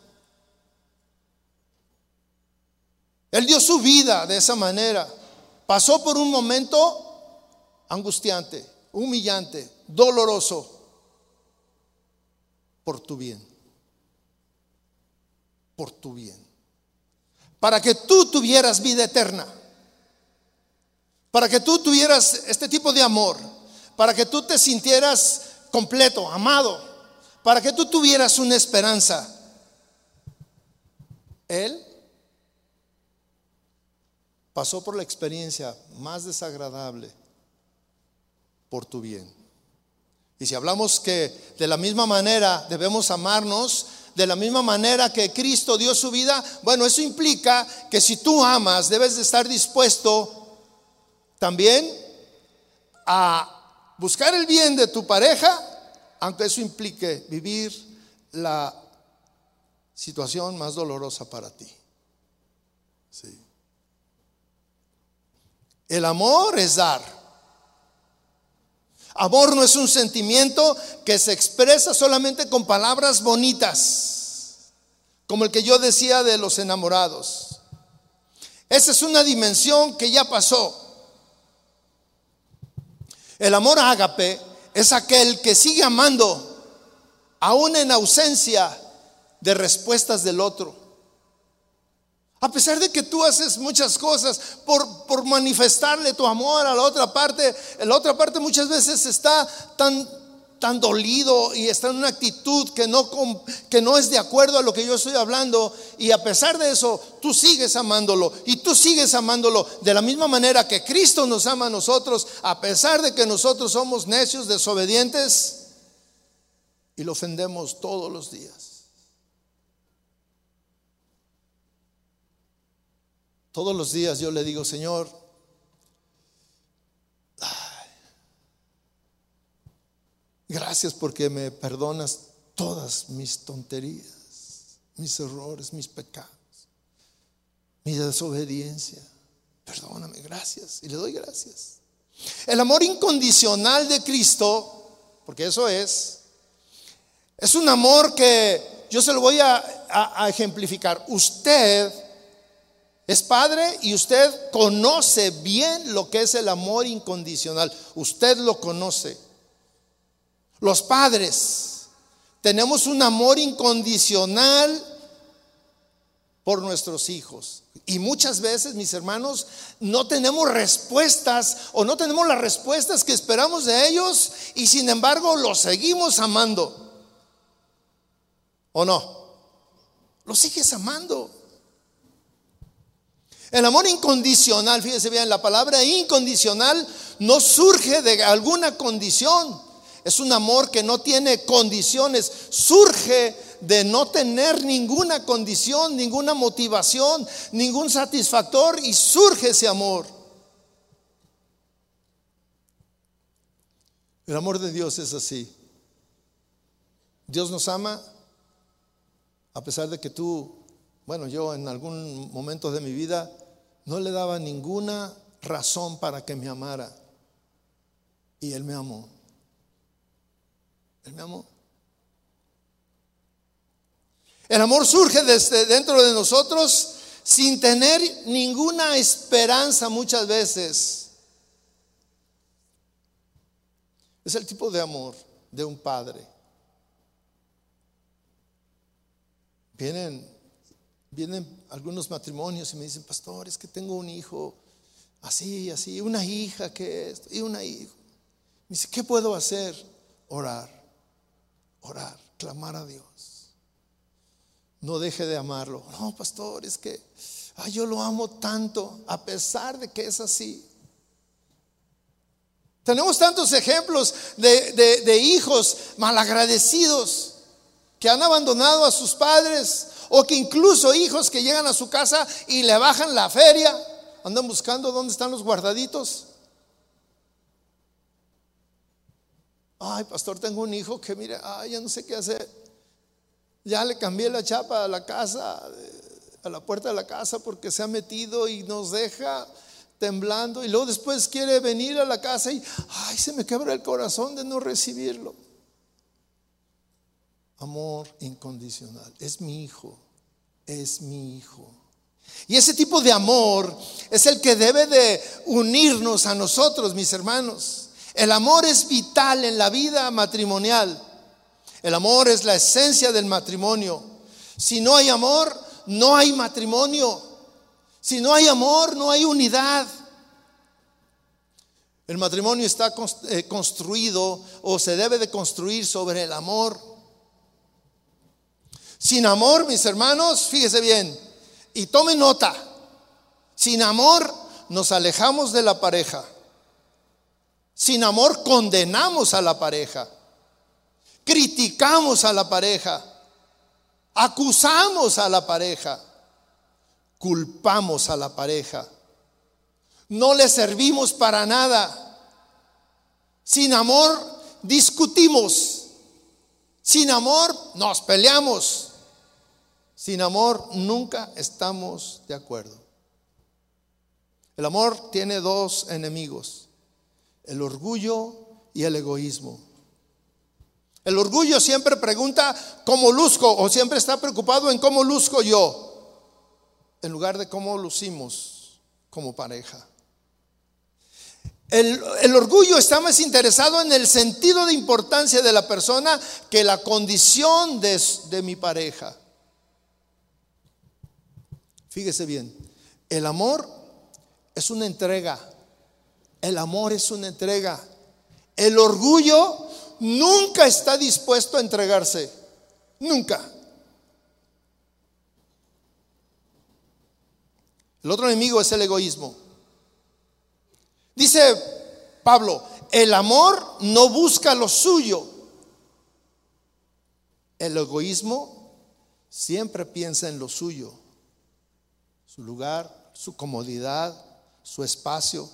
Él dio su vida de esa manera. Pasó por un momento angustiante, humillante, doloroso, por tu bien. Por tu bien. Para que tú tuvieras vida eterna. Para que tú tuvieras este tipo de amor para que tú te sintieras completo, amado, para que tú tuvieras una esperanza. Él pasó por la experiencia más desagradable por tu bien. Y si hablamos que de la misma manera debemos amarnos, de la misma manera que Cristo dio su vida, bueno, eso implica que si tú amas, debes de estar dispuesto también a buscar el bien de tu pareja, aunque eso implique vivir la situación más dolorosa para ti. El amor es dar. Amor no es un sentimiento que se expresa solamente con palabras bonitas, como el que yo decía de los enamorados. Esa es una dimensión que ya pasó. El amor ágape es aquel que sigue amando aún en ausencia de respuestas del otro. A pesar de que tú haces muchas cosas por, por, manifestarle tu amor a la otra parte, la otra parte muchas veces está tan, tan dolido y está en una actitud que no, que no es de acuerdo a lo que yo estoy hablando. Y a pesar de eso, tú sigues amándolo y tú sigues amándolo de la misma manera que Cristo nos ama a nosotros, a pesar de que nosotros somos necios, desobedientes y lo ofendemos todos los días. Todos los días yo le digo, Señor, gracias porque me perdonas todas mis tonterías, mis errores, mis pecados, mi desobediencia. Perdóname, gracias. Y le doy gracias. El amor incondicional de Cristo, porque eso es, es un amor que yo se lo voy a, a ejemplificar. Usted es padre y usted conoce bien lo que es el amor incondicional. Usted lo conoce. Los padres tenemos un amor incondicional por nuestros hijos. Y muchas veces, mis hermanos, no tenemos respuestas o no tenemos las respuestas que esperamos de ellos y sin embargo los seguimos amando. ¿O no? Los sigues amando. El amor incondicional, fíjese bien, la palabra incondicional no surge de alguna condición. Es un amor que no tiene condiciones. Surge de no tener ninguna condición, ninguna motivación, ningún satisfactor y surge ese amor. El amor de Dios es así. Dios nos ama a pesar de que tú, bueno, yo en algún momento de mi vida no le daba ninguna razón para que me amara. Y Él me amó. Él me amó. El amor surge desde dentro de nosotros sin tener ninguna esperanza muchas veces. Es el tipo de amor de un padre. Vienen Vienen algunos matrimonios y me dicen, pastor, es que tengo un hijo así, así, una hija que es, y una hija. Me dice, ¿qué puedo hacer? Orar, orar, clamar a Dios. No deje de amarlo. No, pastor, es que yo lo amo tanto, a pesar de que es así. Tenemos tantos ejemplos de, de hijos malagradecidos que han abandonado a sus padres o que incluso hijos que llegan a su casa y le bajan la feria, andan buscando dónde están los guardaditos. Ay, pastor, tengo un hijo que mire, ay, ya no sé qué hacer. Ya le cambié la chapa a la casa, a la puerta de la casa porque se ha metido y nos deja temblando y luego después quiere venir a la casa y ay, se me quebra el corazón de no recibirlo amor incondicional. Es mi hijo, es mi hijo. Y ese tipo de amor es el que debe de unirnos a nosotros, mis hermanos. El amor es vital en la vida matrimonial. El amor es la esencia del matrimonio. Si no hay amor, no hay matrimonio. Si no hay amor, no hay unidad. El matrimonio está eh, construido o se debe de construir sobre el amor. Sin amor, mis hermanos, fíjese bien, y tome nota, sin amor nos alejamos de la pareja. Sin amor condenamos a la pareja. Criticamos a la pareja. Acusamos a la pareja. Culpamos a la pareja. No le servimos para nada. Sin amor discutimos. Sin amor nos peleamos. Sin amor nunca estamos de acuerdo. El amor tiene dos enemigos, el orgullo y el egoísmo. El orgullo siempre pregunta cómo luzco o siempre está preocupado en cómo luzco yo, en lugar de cómo lucimos como pareja. El, orgullo está más interesado en el sentido de importancia de la persona que la condición de, de mi pareja. Fíjese bien, el amor es una entrega. El amor es una entrega. El orgullo nunca está dispuesto a entregarse. Nunca. El otro enemigo es el egoísmo. Dice Pablo, el amor no busca lo suyo. El egoísmo siempre piensa en lo suyo, su lugar, su comodidad, su espacio.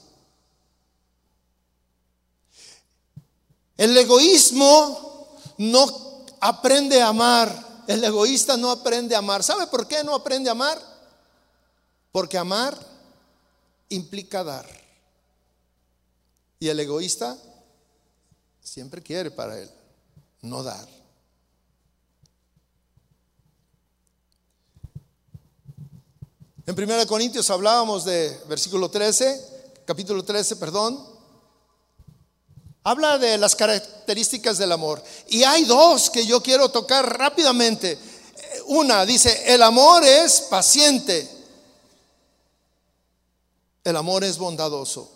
El egoísmo no aprende a amar. El egoísta no aprende a amar. ¿Sabe por qué no aprende a amar? Porque amar implica dar. Y el egoísta siempre quiere para él, no dar. En 1 Corintios hablábamos de versículo 13, capítulo 13, perdón. Habla de las características del amor. Y hay dos que yo quiero tocar rápidamente. Una dice, el amor es paciente. El amor es bondadoso.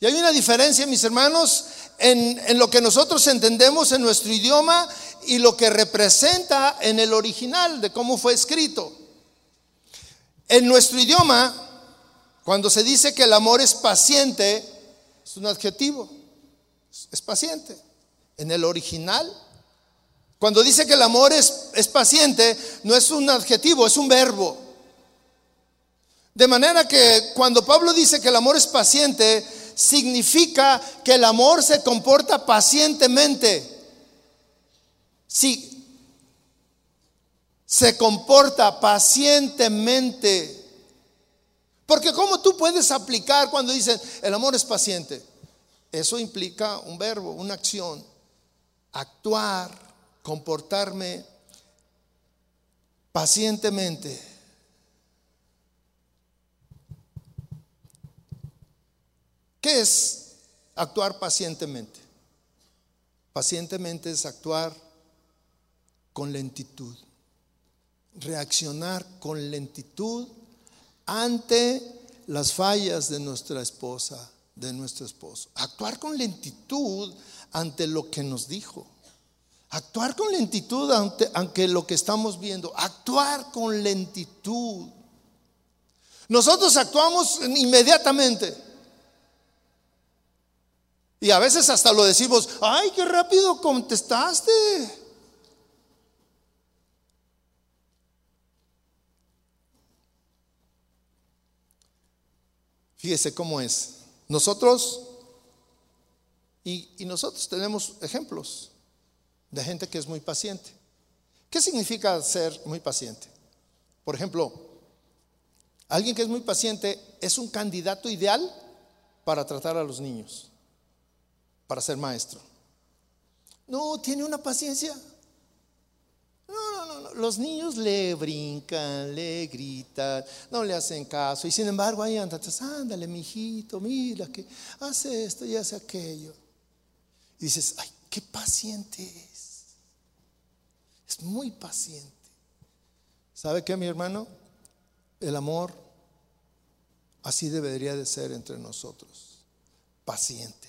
Y hay una diferencia, mis hermanos, en, en, lo que nosotros entendemos en nuestro idioma y lo que representa en el original de cómo fue escrito. En nuestro idioma, cuando se dice que el amor es paciente, es un adjetivo, es paciente. En el original, cuando dice que el amor es, es paciente, no es un adjetivo, es un verbo. De manera que cuando Pablo dice que el amor es paciente, significa que el amor se comporta pacientemente. Sí, se comporta pacientemente. Porque ¿cómo tú puedes aplicar cuando dicen el amor es paciente? Eso implica un verbo, una acción. Actuar, comportarme pacientemente. ¿Qué es actuar pacientemente? Pacientemente es actuar con lentitud reaccionar con lentitud ante las fallas de nuestra esposa, de nuestro esposo. Actuar con lentitud ante lo que nos dijo. Actuar con lentitud ante, ante lo que estamos viendo. Actuar con lentitud. Nosotros actuamos inmediatamente. Y a veces hasta lo decimos, ay, qué rápido contestaste. Fíjese cómo es. Nosotros, y, nosotros tenemos ejemplos de gente que es muy paciente. ¿Qué significa ser muy paciente? Por ejemplo, alguien que es muy paciente es un candidato ideal para tratar a los niños, para ser maestro. No, tiene una paciencia no, no, no, los niños le brincan, le gritan, no le hacen caso. Y sin embargo, ahí anda, ándale, mijito, mira que hace esto y hace aquello. Y dices, ay, qué paciente es. Es muy paciente. ¿Sabe qué, mi hermano? El amor así debería de ser entre nosotros. Paciente.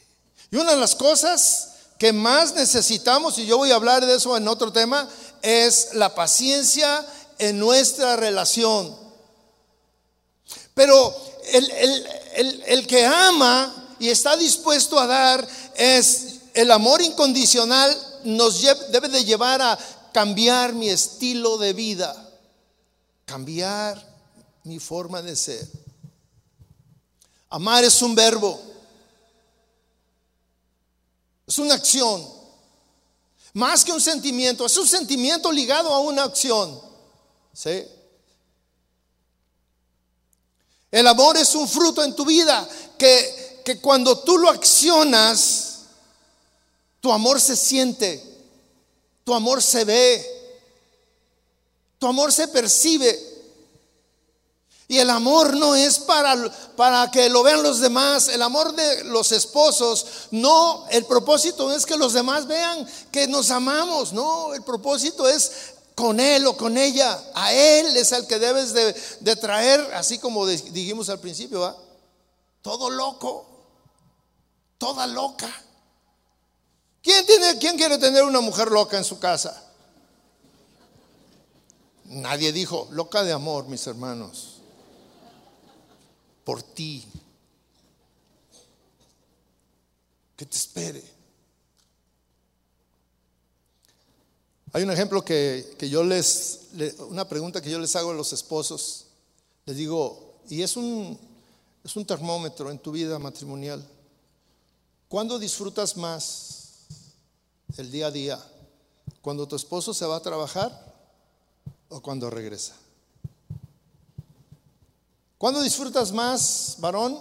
Y una de las cosas que más necesitamos, y yo voy a hablar de eso en otro tema, es la paciencia en nuestra relación. Pero el, que ama y está dispuesto a dar es el amor incondicional nos debe de llevar a cambiar mi estilo de vida, cambiar mi forma de ser. Amar es un verbo, es una acción. Más que un sentimiento, es un sentimiento ligado a una acción. El amor es un fruto en tu vida que, que cuando tú lo accionas, tu amor se siente, tu amor se ve, tu amor se percibe. Y el amor no es para, para que lo vean los demás. El amor de los esposos, no, el propósito es que los demás vean que nos amamos. No, el propósito es con él o con ella. A él es el que debes de, traer, así como dijimos al principio, ¿va? Todo loco, toda loca. ¿Quién, tiene, ¿Quién quiere tener una mujer loca en su casa? Nadie dijo, loca de amor, mis hermanos por ti. Que te espere. Hay un ejemplo que, yo les, una pregunta que yo les hago a los esposos. Les digo, y es un, es un termómetro en tu vida matrimonial. ¿Cuándo disfrutas más el día a día? ¿Cuando tu esposo se va a trabajar o cuando regresa? ¿Cuándo disfrutas más, varón,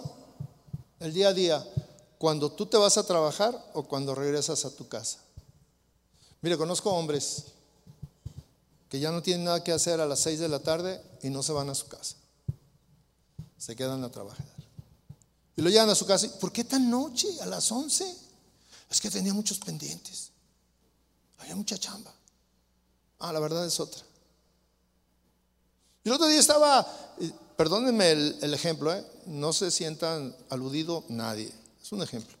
el día a día? ¿Cuando tú te vas a trabajar o cuando regresas a tu casa? Mire, conozco hombres que ya no tienen nada que hacer a las 6 de la tarde y no se van a su casa. Se quedan a trabajar. Y lo llevan a su casa. ¿Por qué tan noche? A las 11. Es que tenía muchos pendientes. Había mucha chamba. Ah, la verdad es otra. Y el otro día estaba eh, perdónenme el, ejemplo, ¿eh? no se sientan aludido nadie, es un ejemplo.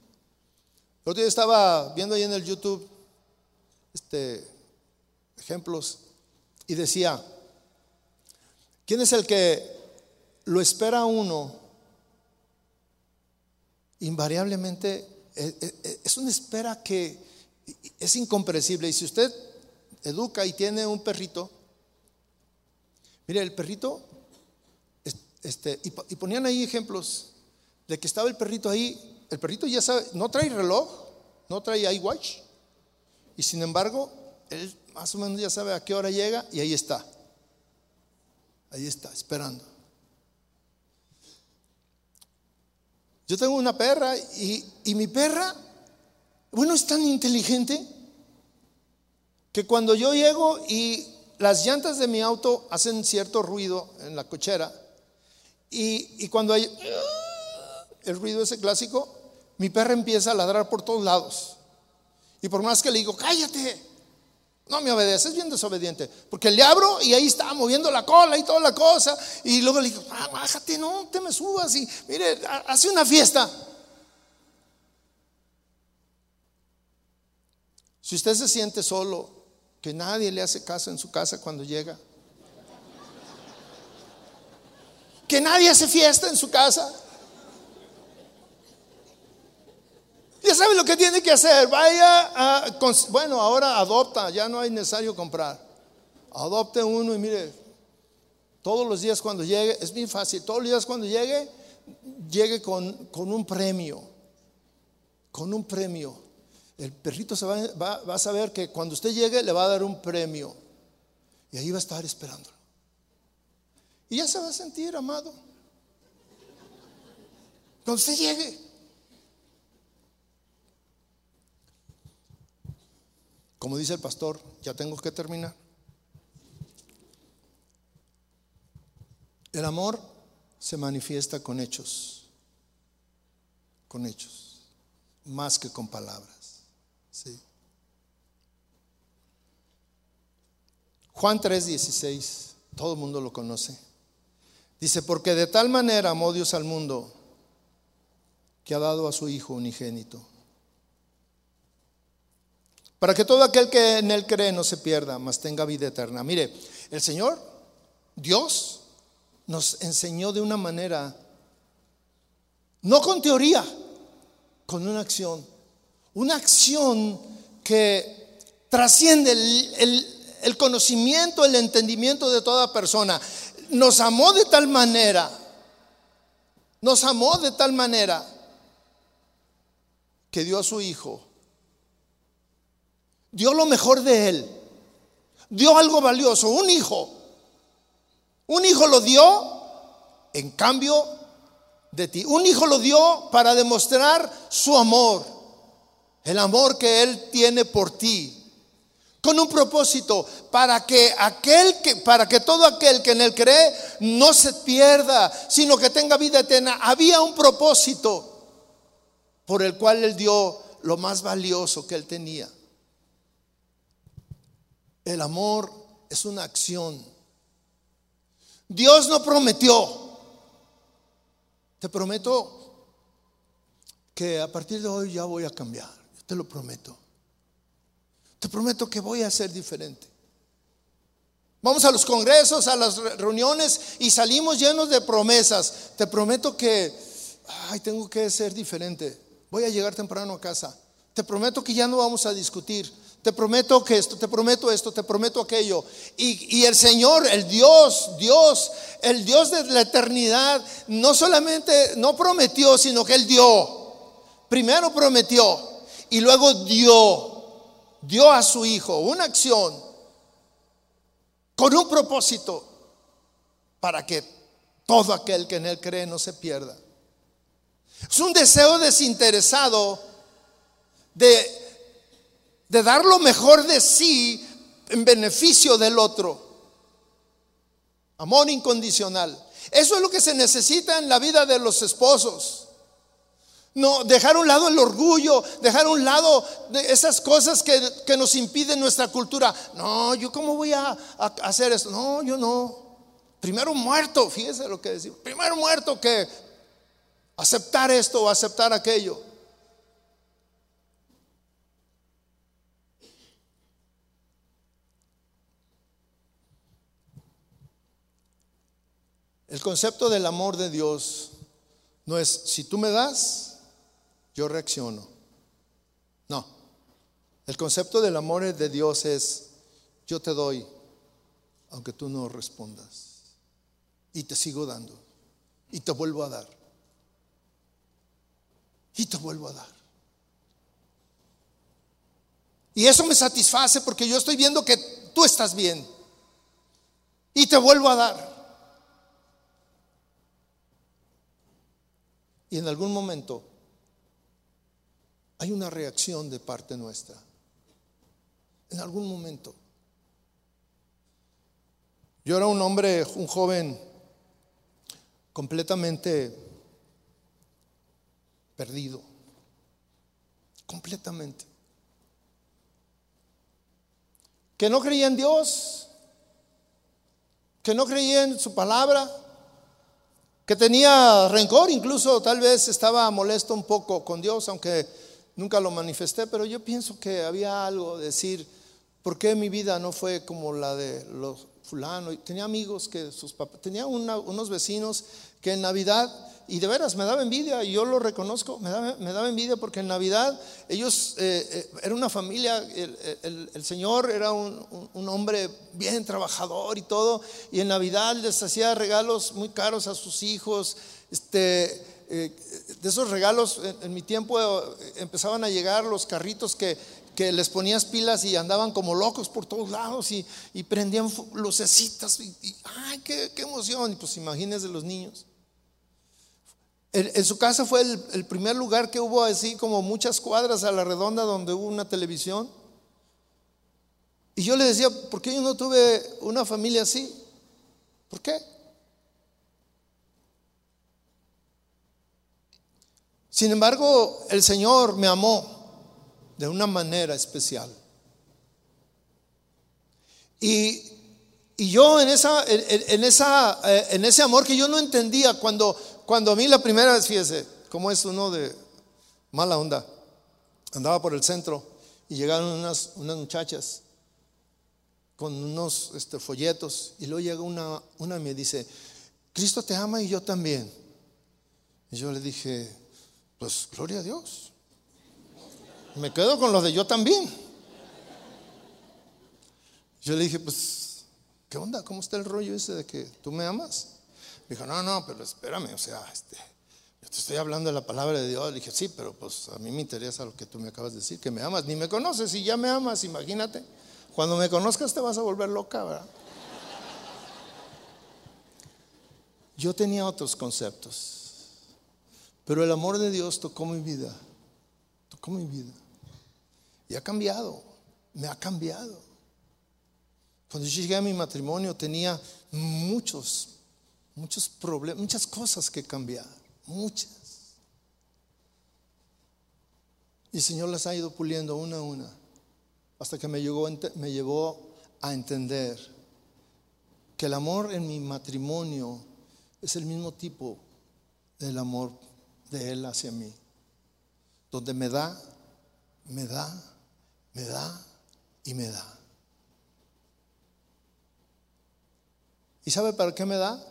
El otro día estaba viendo ahí en el YouTube este, ejemplos y decía, ¿quién es el que lo espera uno? Invariablemente eh, eh, es una espera que es incomprensible. Y si usted educa y tiene un perrito, mire, el perrito este, y, ponían ahí ejemplos de que estaba el perrito ahí. El perrito ya sabe, no trae reloj, no trae iWatch. Y sin embargo, él más o menos ya sabe a qué hora llega y ahí está. Ahí está, esperando. Yo tengo una perra y, y mi perra, bueno, es tan inteligente que cuando yo llego y las llantas de mi auto hacen cierto ruido en la cochera, y, cuando hay el ruido ese clásico, mi perra empieza a ladrar por todos lados. Y por más que le digo, cállate, no me obedeces, es bien desobediente. Porque le abro y ahí está moviendo la cola y toda la cosa. Y luego le digo, ah, bájate, no te me subas. Y mire, hace una fiesta. Si usted se siente solo, que nadie le hace caso en su casa cuando llega, que nadie hace fiesta en su casa. Ya sabe lo que tiene que hacer. Vaya a, bueno, ahora adopta, ya no hay necesario comprar. Adopte uno y mire, todos los días cuando llegue, es bien fácil, todos los días cuando llegue, llegue con, con un premio, con un premio. El perrito se va, a saber que cuando usted llegue le va a dar un premio y ahí va a estar esperando. Y ya se va a sentir amado. Cuando llegue. Como dice el pastor, ya tengo que terminar. El amor se manifiesta con hechos, con hechos, más que con palabras. ¿sí? Juan 3:16, todo el mundo lo conoce. Dice, porque de tal manera amó Dios al mundo que ha dado a su Hijo unigénito. Para que todo aquel que en Él cree no se pierda, mas tenga vida eterna. Mire, el Señor, Dios, nos enseñó de una manera, no con teoría, con una acción. Una acción que trasciende el, el conocimiento, el entendimiento de toda persona nos amó de tal manera, nos amó de tal manera que dio a su hijo, dio lo mejor de él, dio algo valioso, un hijo. Un hijo lo dio, en cambio de ti. Un hijo lo dio para demostrar su amor, el amor que Él tiene por ti. Con un propósito, para que aquel que, para que todo aquel que en él cree no se pierda, sino que tenga vida eterna. Había un propósito por el cual él dio lo más valioso que él tenía. El amor es una acción. Dios no prometió. Te prometo que a partir de hoy ya voy a cambiar. te lo prometo. Te prometo que voy a ser diferente. Vamos a los congresos, a las reuniones y salimos llenos de promesas. Te prometo que, ay, tengo que ser diferente. Voy a llegar temprano a casa. Te prometo que ya no vamos a discutir. Te prometo que esto, te prometo esto, te prometo aquello. Y, y, el Señor, el Dios, Dios, el Dios de la eternidad, no solamente no prometió, sino que Él dio. Primero prometió y luego dio. Dio a su Hijo una acción con un propósito para que todo aquel que en Él cree no se pierda. Es un deseo desinteresado de, de dar lo mejor de sí en beneficio del otro. Amor incondicional. Eso es lo que se necesita en la vida de los esposos. No, dejar a un lado el orgullo, dejar a un lado esas cosas que, nos impiden nuestra cultura. No, yo cómo voy a, hacer esto. No, yo no. Primero muerto, fíjese lo que decimos. Primero muerto que aceptar esto o aceptar aquello. El concepto del amor de Dios no es si tú me das, yo reacciono. No. El concepto del amor de Dios es yo te doy aunque tú no respondas. Y te sigo dando. Y te vuelvo a dar. Y te vuelvo a dar. Y eso me satisface porque yo estoy viendo que tú estás bien. Y te vuelvo a dar. Y en algún momento hay una reacción de parte nuestra. En algún momento. Yo era un hombre, un joven completamente perdido. Completamente. Que no creía en Dios, que no creía en su palabra, que tenía rencor, incluso tal vez estaba molesto un poco con Dios, aunque nunca lo manifesté, pero yo pienso que había algo, decir, ¿por qué mi vida no fue como la de los fulanos? Tenía amigos que sus papás, tenía unos vecinos que en Navidad, y de veras me daba envidia, y yo lo reconozco, me daba, me daba envidia porque en Navidad ellos, eh, eh, era una familia, el, Señor era un, un, hombre bien trabajador y todo, y en Navidad les hacía regalos muy caros a sus hijos, este eh, de esos regalos, en, mi tiempo eh, empezaban a llegar los carritos que, que, les ponías pilas y andaban como locos por todos lados y, prendían lucecitas. Y, ¡Ay, qué, emoción! Y pues imagínense los niños. En, su casa fue el, el, primer lugar que hubo así como muchas cuadras a la redonda donde hubo una televisión. Y yo le decía, ¿por qué yo no tuve una familia así? ¿Por qué? Sin embargo, el Señor me amó de una manera especial. Y, yo en, esa, en, esa, eh, en ese amor que yo no entendía, cuando, cuando a mí la primera vez, fíjese, como es uno de mala onda, andaba por el centro y llegaron unas, unas muchachas con unos este, folletos y luego llega una, una y me dice, Cristo te ama y yo también. Y yo le dije, pues gloria a Dios. Me quedo con los de yo también. Yo le dije, pues, ¿qué onda? ¿Cómo está el rollo ese de que tú me amas? Me dijo, no, no, pero espérame, o sea, este, yo te estoy hablando de la palabra de Dios. Le dije, sí, pero pues a mí me interesa lo que tú me acabas de decir, que me amas. Ni me conoces y ya me amas, imagínate. Cuando me conozcas te vas a volver loca, ¿verdad? Yo tenía otros conceptos. Pero el amor de Dios tocó mi vida, tocó mi vida. Y ha cambiado, me ha cambiado. Cuando yo llegué a mi matrimonio tenía muchos, muchos problemas, muchas cosas que cambiar, muchas. Y el Señor las ha ido puliendo una a una, hasta que me, llegó, me llevó a entender que el amor en mi matrimonio es el mismo tipo del amor de Él hacia mí, donde me da, me da, me da y me da. ¿Y sabe para qué me da?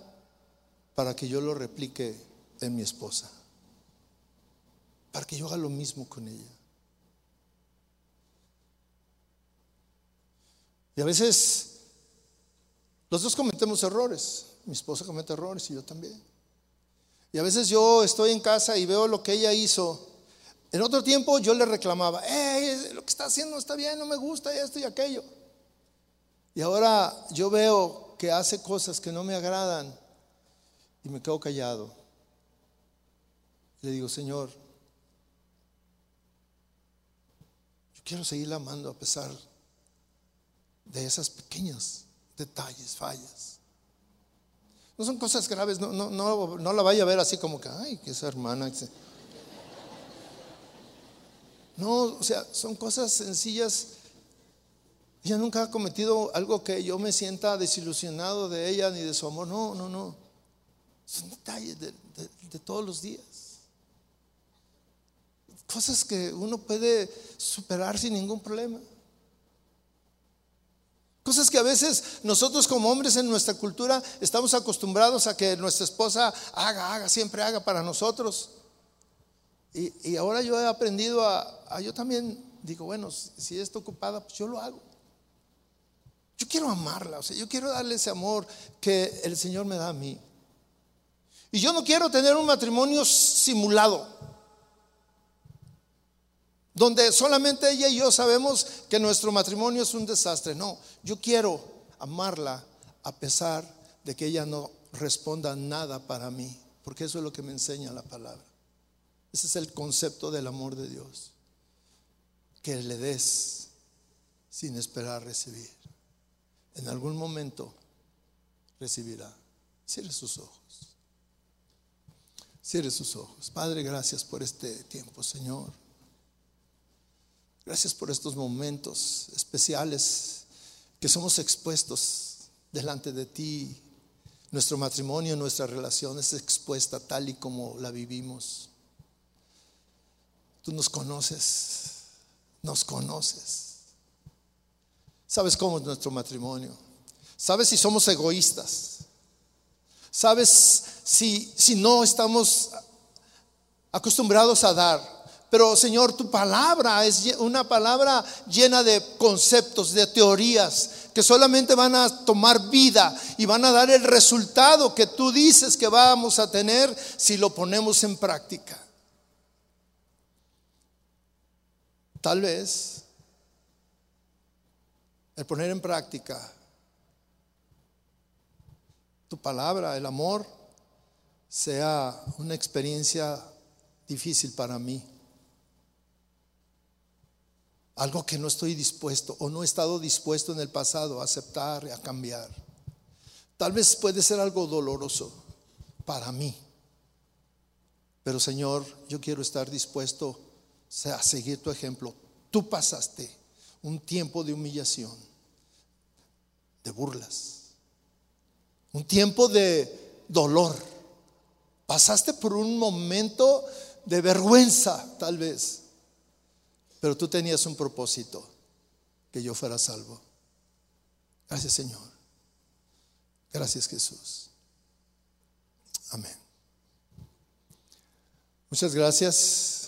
Para que yo lo replique en mi esposa. Para que yo haga lo mismo con ella. Y a veces los dos cometemos errores. Mi esposa comete errores y yo también. Y a veces yo estoy en casa y veo lo que ella hizo. En otro tiempo yo le reclamaba, lo que está haciendo está bien, no me gusta esto y aquello. Y ahora yo veo que hace cosas que no me agradan y me quedo callado. Le digo, Señor, yo quiero seguir amando a pesar de esas pequeñas detalles, fallas. No son cosas graves, no, no, no, no la vaya a ver así como que, ay, que esa hermana. No, o sea, son cosas sencillas. Ella nunca ha cometido algo que yo me sienta desilusionado de ella ni de su amor. No, no, no. Son detalles de, de todos los días. Cosas que uno puede superar sin ningún problema. Cosas que a veces nosotros como hombres en nuestra cultura estamos acostumbrados a que nuestra esposa haga, haga, siempre haga para nosotros. Y, ahora yo he aprendido a, yo también digo, bueno, si está ocupada, pues yo lo hago. Yo quiero amarla, o sea, yo quiero darle ese amor que el Señor me da a mí. Y yo no quiero tener un matrimonio simulado donde solamente ella y yo sabemos que nuestro matrimonio es un desastre. No, yo quiero amarla a pesar de que ella no responda nada para mí, porque eso es lo que me enseña la palabra. Ese es el concepto del amor de Dios, que le des sin esperar recibir. En algún momento recibirá. Cierre sus ojos. Cierre sus ojos. Padre, gracias por este tiempo, Señor. Gracias por estos momentos especiales que somos expuestos delante de ti. Nuestro matrimonio, nuestra relación es expuesta tal y como la vivimos. Tú nos conoces, nos conoces. Sabes cómo es nuestro matrimonio. Sabes si somos egoístas. Sabes si, si no estamos acostumbrados a dar. Pero Señor, tu palabra es una palabra llena de conceptos, de teorías, que solamente van a tomar vida y van a dar el resultado que tú dices que vamos a tener si lo ponemos en práctica. Tal vez el poner en práctica tu palabra, el amor, sea una experiencia difícil para mí algo que no estoy dispuesto o no he estado dispuesto en el pasado a aceptar y a cambiar. Tal vez puede ser algo doloroso para mí. Pero Señor, yo quiero estar dispuesto a seguir tu ejemplo. Tú pasaste un tiempo de humillación, de burlas, un tiempo de dolor. Pasaste por un momento de vergüenza, tal vez. Pero tú tenías un propósito, que yo fuera salvo. Gracias Señor. Gracias Jesús. Amén. Muchas gracias.